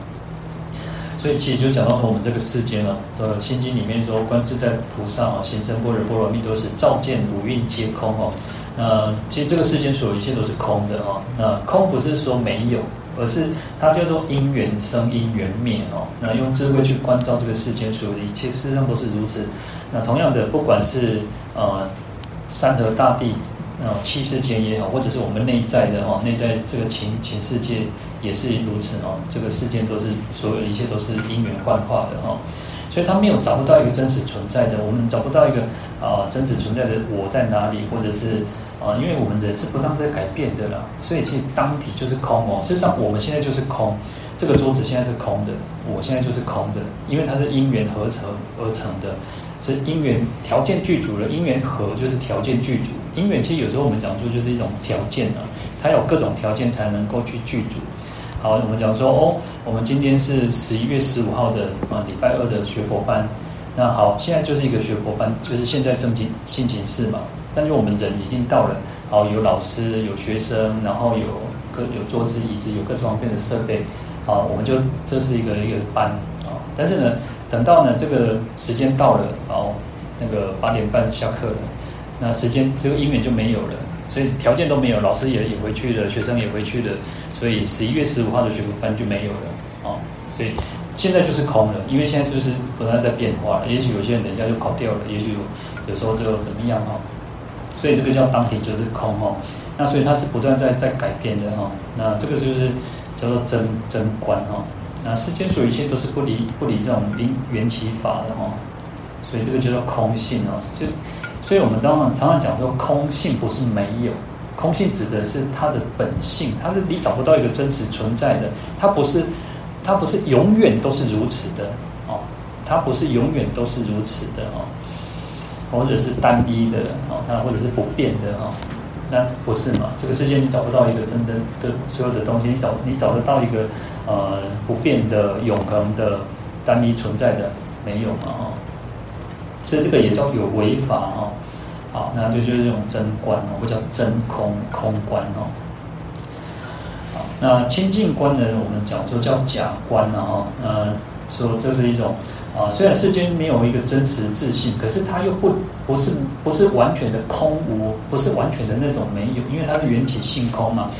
所以其实就讲到说，我们这个世间啊，呃，《心经》里面说，观自在菩萨啊，行深般若波罗蜜多时，照见五蕴皆空哦。那其实这个世间所有一切都是空的哦。那空不是说没有，而是它叫做因缘生，因缘灭哦。那用智慧去观照这个世间所有的一切，事实上都是如此。那同样的，不管是呃山河大地。呃，七世间也好，或者是我们内在的哈，内在这个情情世界也是如此哦。这个世间都是所有一切都是因缘幻化的哈，所以他没有找不到一个真实存在的，我们找不到一个啊、真实存在的我在哪里，或者是啊、因为我们人是不断在改变的啦，所以其实当体就是空哦。事实上，我们现在就是空，这个桌子现在是空的，我现在就是空的，因为它是因缘合成而成的。是因缘条件具足了，因缘合就是条件具足。因缘其实有时候我们讲说就是一种条件啊，它有各种条件才能够去具足。好，我们讲说哦，我们今天是十一月十五号的啊礼拜二的学佛班。那好，现在就是一个学佛班，就是现在正经进行式嘛。但是我们人已经到了，好，有老师，有学生，然后有各有桌子椅子，有各种方面的设备。好，我们就这是一个一个班啊。但是呢。等到呢，这个时间到了，哦，那个八点半下课了，那时间这个因缘就没有了，所以条件都没有，老师也也回去了，学生也回去了，所以十一月十五号的学佛班就没有了，哦，所以现在就是空了，因为现在是不是不断在变化？也许有些人等一下就跑掉了，也许有有时候就怎么样哈，所以这个叫当体就是空哈，那所以它是不断在在改变的哈，那这个就是叫做真真观哈。那世间所有一切都是不离不离这种因缘起法的哈，所以这个叫做空性哦。就所以我们当然常常讲说，空性不是没有，空性指的是它的本性，它是你找不到一个真实存在的，它不是它不是永远都是如此的哦，它不是永远都是如此的哦，或者是单一的哦，那或者是不变的哦，那不是嘛？这个世界你找不到一个真的的所有的东西，你找你找得到一个。呃，不变的、永恒的、单一存在的，没有嘛？哦，所以这个也叫有为法哦。好，那这就是用真观哦，或叫真空空观哦。好，那清净观呢，我们讲说叫假观哦，那。说这是一种啊，虽然世间没有一个真实自信，可是它又不不是不是完全的空无，不是完全的那种没有，因为它是缘起性空嘛。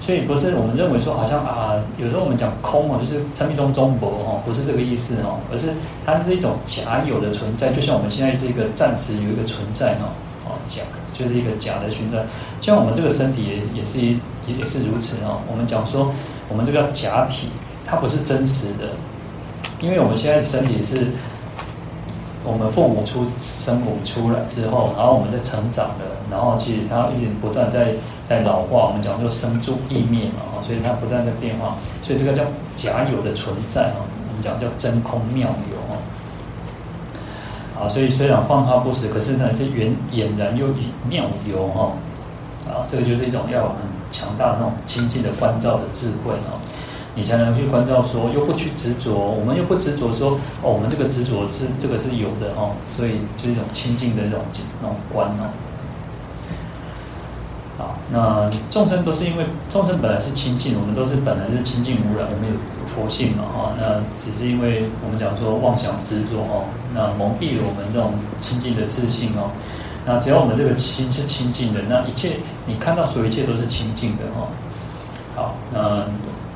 所以不是我们认为说好像啊，有时候我们讲空哦，就是生命中中薄哦，不是这个意思哦，而是它是一种假有的存在，就像我们现在是一个暂时有一个存在，哦假就是一个假的循环，像我们这个身体也也是也也是如此哦。我们讲说我们这个假体，它不是真实的，因为我们现在身体是我们父母出生母出来之后，然后我们在成长的，然后其实它一直不断在。在老化，我们讲说生住异灭嘛，所以它不断在变化，所以这个叫假有的存在啊，我们讲叫真空妙有啊，所以虽然放他不死，可是呢，这原俨然又以妙有哈，啊，这个就是一种要很强大的那种清净的关照的智慧哦，你才能去关照说，又不去执着，我们又不执着说，哦，我们这个执着是这个是有的哦，所以就是一种清净的那种那种观哦。那众生都是因为众生本来是清净，我们都是本来是清净无染，我们有佛性嘛哈。那只是因为我们讲说妄想执着哦，那蒙蔽了我们这种清净的自信哦。那只要我们这个心是清净的，那一切你看到所有一切都是清净的哈。好，那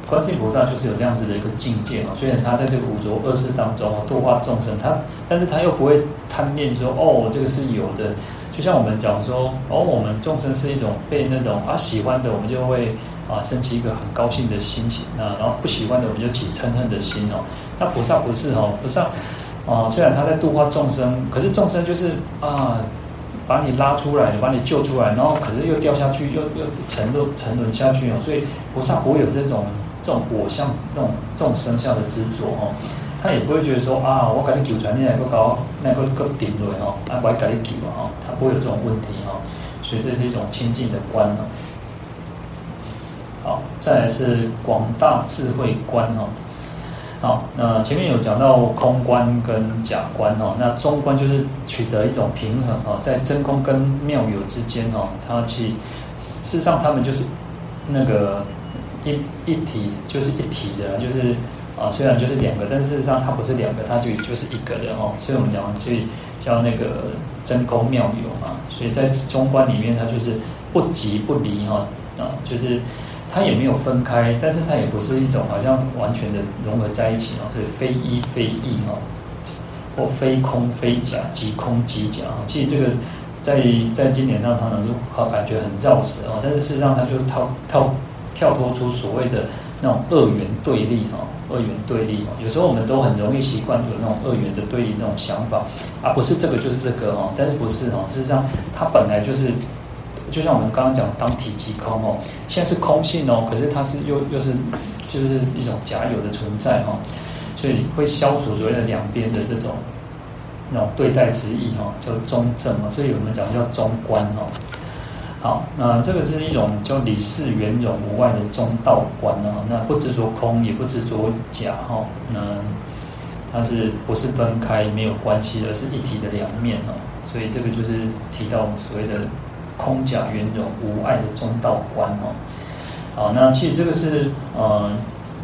观世音菩萨就是有这样子的一个境界嘛。虽然他在这个五浊恶世当中度化众生，他但是他又不会贪恋说哦，这个是有的。就像我们讲说，哦，我们众生是一种被那种啊喜欢的，我们就会啊升起一个很高兴的心情啊，然后不喜欢的，我们就起嗔恨的心哦。那菩萨不是哦，菩萨啊，虽然他在度化众生，可是众生就是啊，把你拉出来，把你救出来，然后可是又掉下去，又又沉沦沉沦下去哦。所以菩萨不会有这种这种我相、这种众生相的执着哦。他也不会觉得说啊，我给你救出来，你来个搞，那个个顶落哦，啊，我给你救啊，哦不会有这种问题哈。所以这是一种清净的观哦。好，再来是广大智慧观哦。好，那前面有讲到空观跟假观哦，那中观就是取得一种平衡哦，在真空跟妙有之间哦，它去事实上他们就是那个一一体，就是一体的，就是。啊，虽然就是两个，但事实上它不是两个，它就就是一个的哦。所以我们讲所以叫那个真空妙有嘛。所以在中观里面，它就是不即不离哈啊，就是它也没有分开，但是它也不是一种好像完全的融合在一起哦。所以非一非异哦，或非空非假，即空即假。其实这个在在经典上常常就好感觉很绕舌哦，但是事实上它就跳跳跳脱出所谓的那种二元对立哦。二元对立哦，有时候我们都很容易习惯有那种二元的对立那种想法，啊，不是这个就是这个哦，但是不是哦，事实上它本来就是，就像我们刚刚讲当体即空哦，现在是空性哦，可是它是又又是就是一种假有的存在哦，所以会消除所谓的两边的这种那种对待之意哈，叫中正哦，所以我们讲叫中观哦。好，那这个是一种叫理事圆融无碍的中道观哦。那不执着空，也不执着假哈。那它是不是分开没有关系，而是一体的两面哦。所以这个就是提到所谓的空假圆融无碍的中道观哦。好，那其实这个是呃，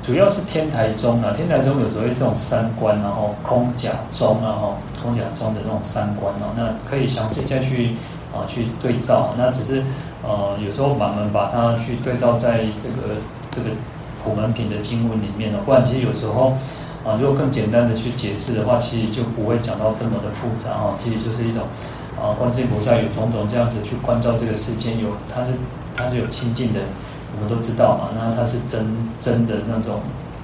主要是天台宗啊。天台宗有所谓这种三观，然后空假中啊，哈，空假中的那种三观哦。那可以详细再去。啊，去对照，那只是呃，有时候我们把它去对照在这个这个普门品的经文里面呢，不然其实有时候啊，如果更简单的去解释的话，其实就不会讲到这么的复杂啊。其实就是一种啊，观世音菩萨有种种这样子去关照这个世间，有它是它是有清净的，我们都知道嘛。那它是真真的那种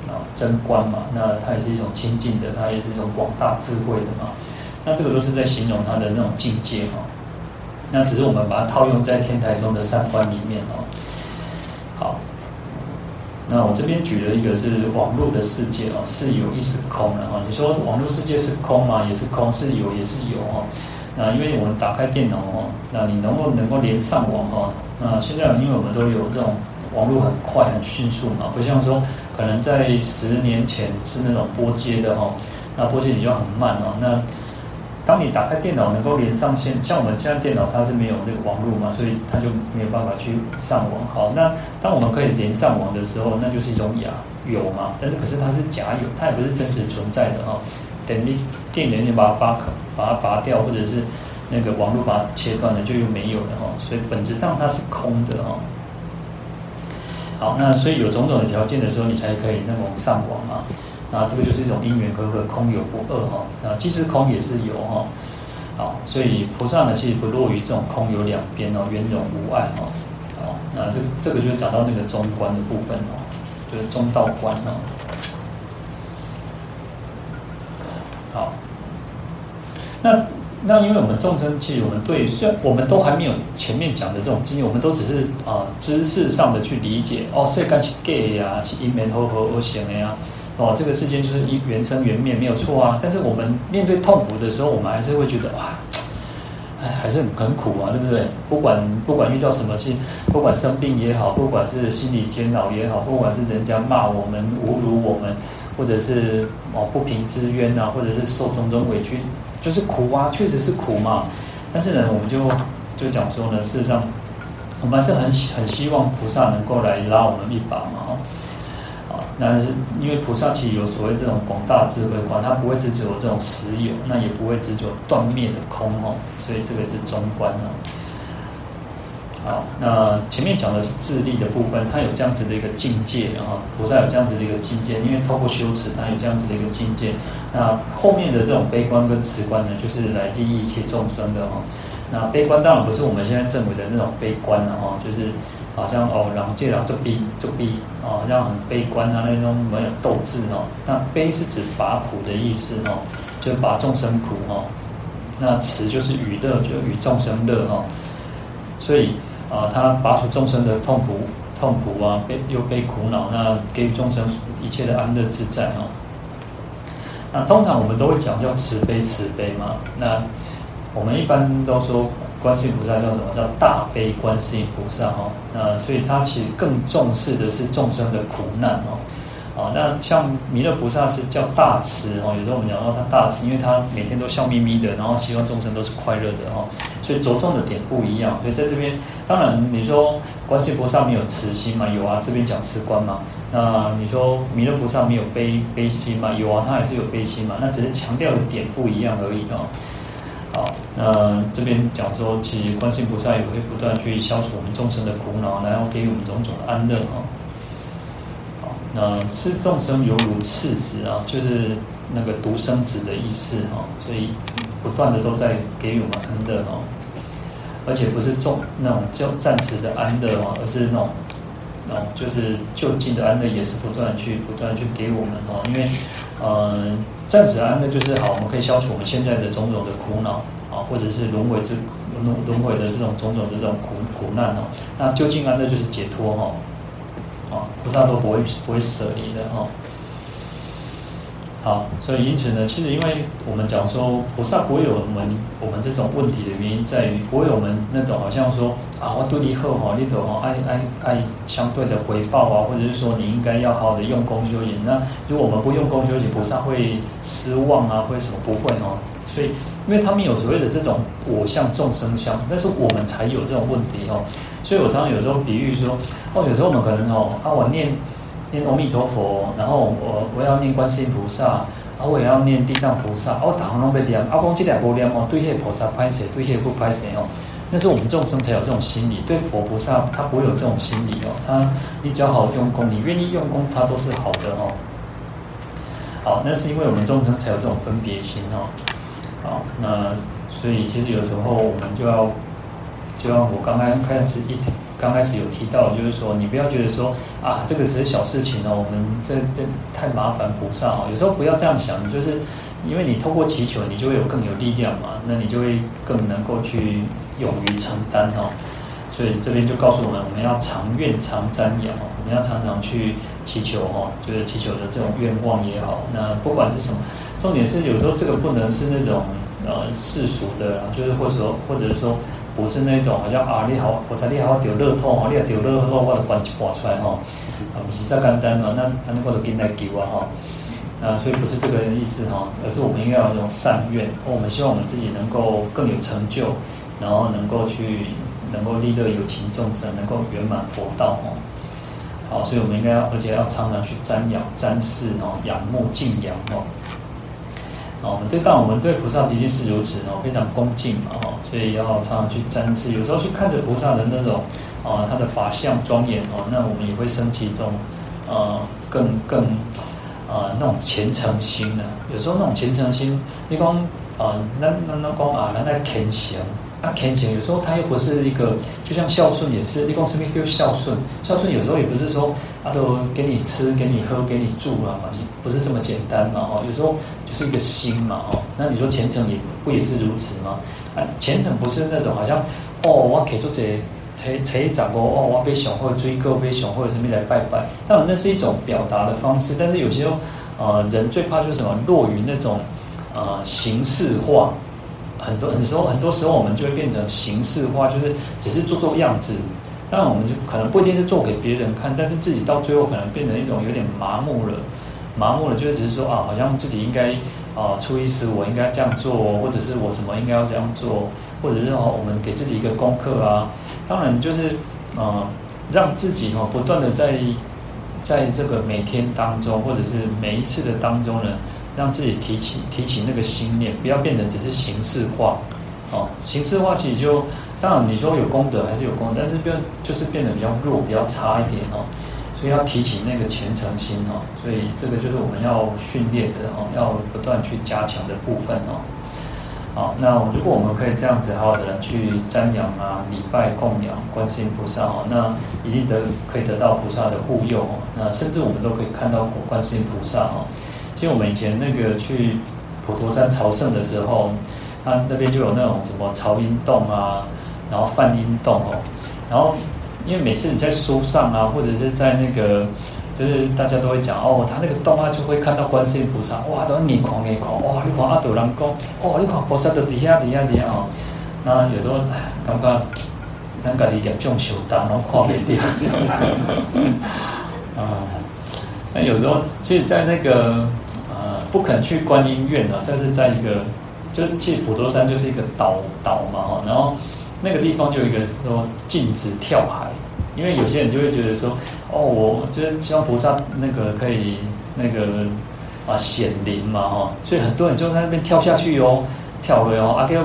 啊真观嘛，那它也是一种清净的，它也是一种广大智慧的嘛。那这个都是在形容它的那种境界哈。那只是我们把它套用在天台中的三观里面哦。好，那我这边举了一个是网络的世界哦，是有亦是空的哈。你说网络世界是空吗？也是空，是有也是有哈。那因为我们打开电脑哦，那你能够能够连上网哈。那现在因为我们都有这种网络很快很迅速嘛，不像说可能在十年前是那种拨接的哈，那拨接你就很慢哦。那当你打开电脑能够连上线，像我们现在电脑它是没有那个网络嘛，所以它就没有办法去上网。好，那当我们可以连上网的时候，那就是一种有有嘛，但是可是它是假有，它也不是真实存在的哈。等你电源你把它拔开，把它拔掉，或者是那个网络把它切断了，就又没有了哈。所以本质上它是空的哈。好，那所以有种种的条件的时候，你才可以那种上网嘛。那这个就是一种因缘和合，空有不二哈。那即是空也是有哈。好，所以菩萨呢，其实不落于这种空有两边哦，圆融无碍哈。好，那这这个就讲到那个中观的部分哦，就是中道观哦。好，那那因为我们众生，其实我们对，虽然我们都还没有前面讲的这种经验，我们都只是啊知识上的去理解哦，世间是假呀，是因缘和合而成的呀。哦，这个世间就是一缘生缘灭，没有错啊。但是我们面对痛苦的时候，我们还是会觉得哇，哎，还是很很苦啊，对不对？不管不管遇到什么事，不管生病也好，不管是心理煎熬也好，不管是人家骂我们、侮辱我们，或者是哦不平之冤啊，或者是受种种委屈，就是苦啊，确实是苦嘛。但是呢，我们就就讲说呢，事实上，我们还是很很希望菩萨能够来拉我们一把嘛，那因为菩萨其实有所谓这种广大智慧的话，他不会执着这种实有，那也不会执着断灭的空哦，所以这个是中观哦。好，那前面讲的是智利的部分，他有这样子的一个境界啊，菩萨有这样子的一个境界，因为透过修持，他有这样子的一个境界。那后面的这种悲观跟慈观呢，就是来利益一切众生的哈。那悲观当然不是我们现在认为的那种悲观了哈，就是。好像哦，人这人就逼就逼哦，好像很悲观啊，那种没有斗志哦。那悲是指拔苦的意思哦，就拔众生苦哦。那慈就是与乐，就与众生乐哦。所以啊，他拔除众生的痛苦痛苦啊，悲又悲苦恼，那给予众生一切的安乐自在哦。那通常我们都会讲叫慈悲慈悲嘛。那我们一般都说。观世音菩萨叫什么？叫大悲观世音菩萨哈。那所以他其实更重视的是众生的苦难哦。啊，那像弥勒菩萨是叫大慈哦。有时候我们讲到他大慈，因为他每天都笑眯眯的，然后希望众生都是快乐的哈。所以着重的点不一样。所以在这边，当然你说观世音菩萨没有慈心嘛？有啊，这边讲慈观嘛。那你说弥勒菩萨没有悲悲心嘛？有啊，他还是有悲心嘛。那只是强调的点不一样而已啊。好，那这边讲说，其实观世音菩萨也会不断去消除我们众生的苦恼，然后给予我们种种的安乐啊。好，那是众生犹如赤子啊，就是那个独生子的意思啊。所以不断的都在给予我们安乐啊，而且不是重那种就暂时的安乐啊，而是那种。哦，就是就近的安乐也是不断去不断去给我们哦，因为，呃，暂时安那就是好，我们可以消除我们现在的种种的苦恼啊，或者是轮回之轮轮回的这种种种的这种苦苦难哦。那究竟安那就是解脱哈，啊，菩萨都不会不会舍离的哈。好，所以因此呢，其实因为我们讲说菩萨不会有我们我们这种问题的原因在于，不会我们那种好像说啊，我对你好哈，你都哈爱爱爱相对的回报啊，或者是说你应该要好好的用功修行。那如果我们不用功修行，菩萨会失望啊，会什么不会哦？所以因为他们有所谓的这种我相众生相，但是我们才有这种问题哦。所以我常常有时候比喻说，哦，有时候我们可能哦，啊，我念。念阿弥陀佛，然后我我要念观世音菩萨，啊，我也要念地藏菩萨，我打横拢要念，啊，讲这两部念哦，对那菩萨拍谁，对那不拍谁哦，那是我们众生才有这种心理，对佛菩萨他不会有这种心理哦，他你只要好好用功，你愿意用功，他都是好的哦。好，那是因为我们众生才有这种分别心哦。好，那所以其实有时候我们就要，就像我刚刚开始一。刚开始有提到，就是说你不要觉得说啊，这个只是小事情哦，我们这这太麻烦菩萨哦。有时候不要这样想，就是因为你透过祈求，你就会有更有力量嘛，那你就会更能够去勇于承担哦。所以这边就告诉我们，我们要常愿常瞻仰哦，我们要常常去祈求哦，就是祈求的这种愿望也好。那不管是什么，重点是有时候这个不能是那种呃世俗的，就是或者说或者是说。不是那种好像啊，你好，我才你好，丢乐透哦，你要丢乐透，我就关一挂出来哈，啊，不是这简单哦，那那你或者给你来给我哈，啊，所以不是这个意思哈，而是我们应该有这种善愿，我们希望我们自己能够更有成就，然后能够去能够利乐有情众生，能够圆满佛道哦，好，所以我们应该要，而且要常常去瞻仰、瞻视哦，仰慕、敬仰哦。哦，我们对，但我们对菩萨一定是如此哦，非常恭敬嘛，哈，所以要常常去瞻视，有时候去看着菩萨的那种，啊，他的法相庄严哦，那我们也会升起一种，呃，更更，啊，那种虔诚心呢。有时候那种虔诚心，你光，啊，那那那光啊，那那虔诚。那，虔诚有时候他又不是一个，就像孝顺也是，你光什么就孝顺？孝顺有时候也不是说他都给你吃、给你喝、给你住了嘛，不是这么简单嘛，哦，有时候就是一个心嘛，哦，那你说虔诚也不也是如此吗？啊，虔诚不是那种好像哦，我可以做这才才一掌哦，我被小会追够，被小会什么来拜拜，当然那是一种表达的方式，但是有些时候，呃，人最怕就是什么落于那种呃形式化。很多很多时候，很多时候我们就会变成形式化，就是只是做做样子。当然，我们就可能不一定是做给别人看，但是自己到最后可能变成一种有点麻木了。麻木了，就是只是说啊，好像自己应该啊，初一十五我应该这样做，或者是我什么应该要这样做，或者是说我们给自己一个功课啊。当然，就是呃，让自己哈不断的在在这个每天当中，或者是每一次的当中呢。让自己提起提起那个心念，不要变成只是形式化，哦，形式化其实就当然你说有功德还是有功德，但是变就是变得比较弱，比较差一点哦，所以要提起那个虔诚心哦，所以这个就是我们要训练的哦，要不断去加强的部分哦。好，那如果我们可以这样子好好的去瞻仰啊、礼拜供养观世音菩萨哦，那一定得可以得到菩萨的护佑哦，那甚至我们都可以看到观世音菩萨哦。其实我们以前那个去普陀山朝圣的时候，他那边就有那种什么朝音洞啊，然后梵音洞哦，然后因为每次你在书上啊，或者是在那个，就是大家都会讲哦，他那个洞啊就会看到观世音菩萨，哇，都眼狂眼狂，哇，你看阿斗人讲，哦，你看菩萨的底下底下底下哦，那有时候感觉咱家己业障受重，然后看不到，啊，那有时候其实，在那个呃。不肯去观音院啊，这是在一个，就其实普陀山就是一个岛岛嘛，然后那个地方就有一个说禁止跳海，因为有些人就会觉得说，哦，我就是希望菩萨那个可以那个啊显灵嘛哈，所以很多人就在那边跳下去哦，跳了哦，阿哥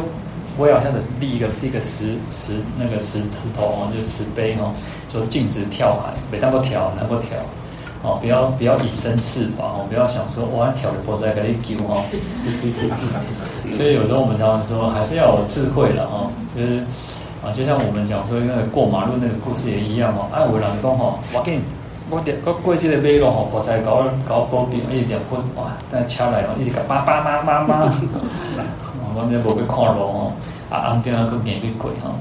我也好像立一个立一个石石那个石石头哦，就石碑哦，就禁止跳海，每当过跳能够跳。哦，不要不要以身试法哦，不要想说哇，跳的菩萨给你救哈。所以有时候我们常常说，还是要有智慧的哈，就是啊，就像我们讲说那个过马路那个故事也一样哦。哎，有人讲吼，我给你，我点我过这个马路吼，菩萨搞搞保庇，一直点困哇，但车来哦，一直个叭叭叭叭叭，我们无去看路哦，啊，安定那个眼力鬼哈。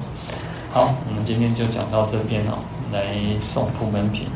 好，我们今天就讲到这边哦，来送普门品。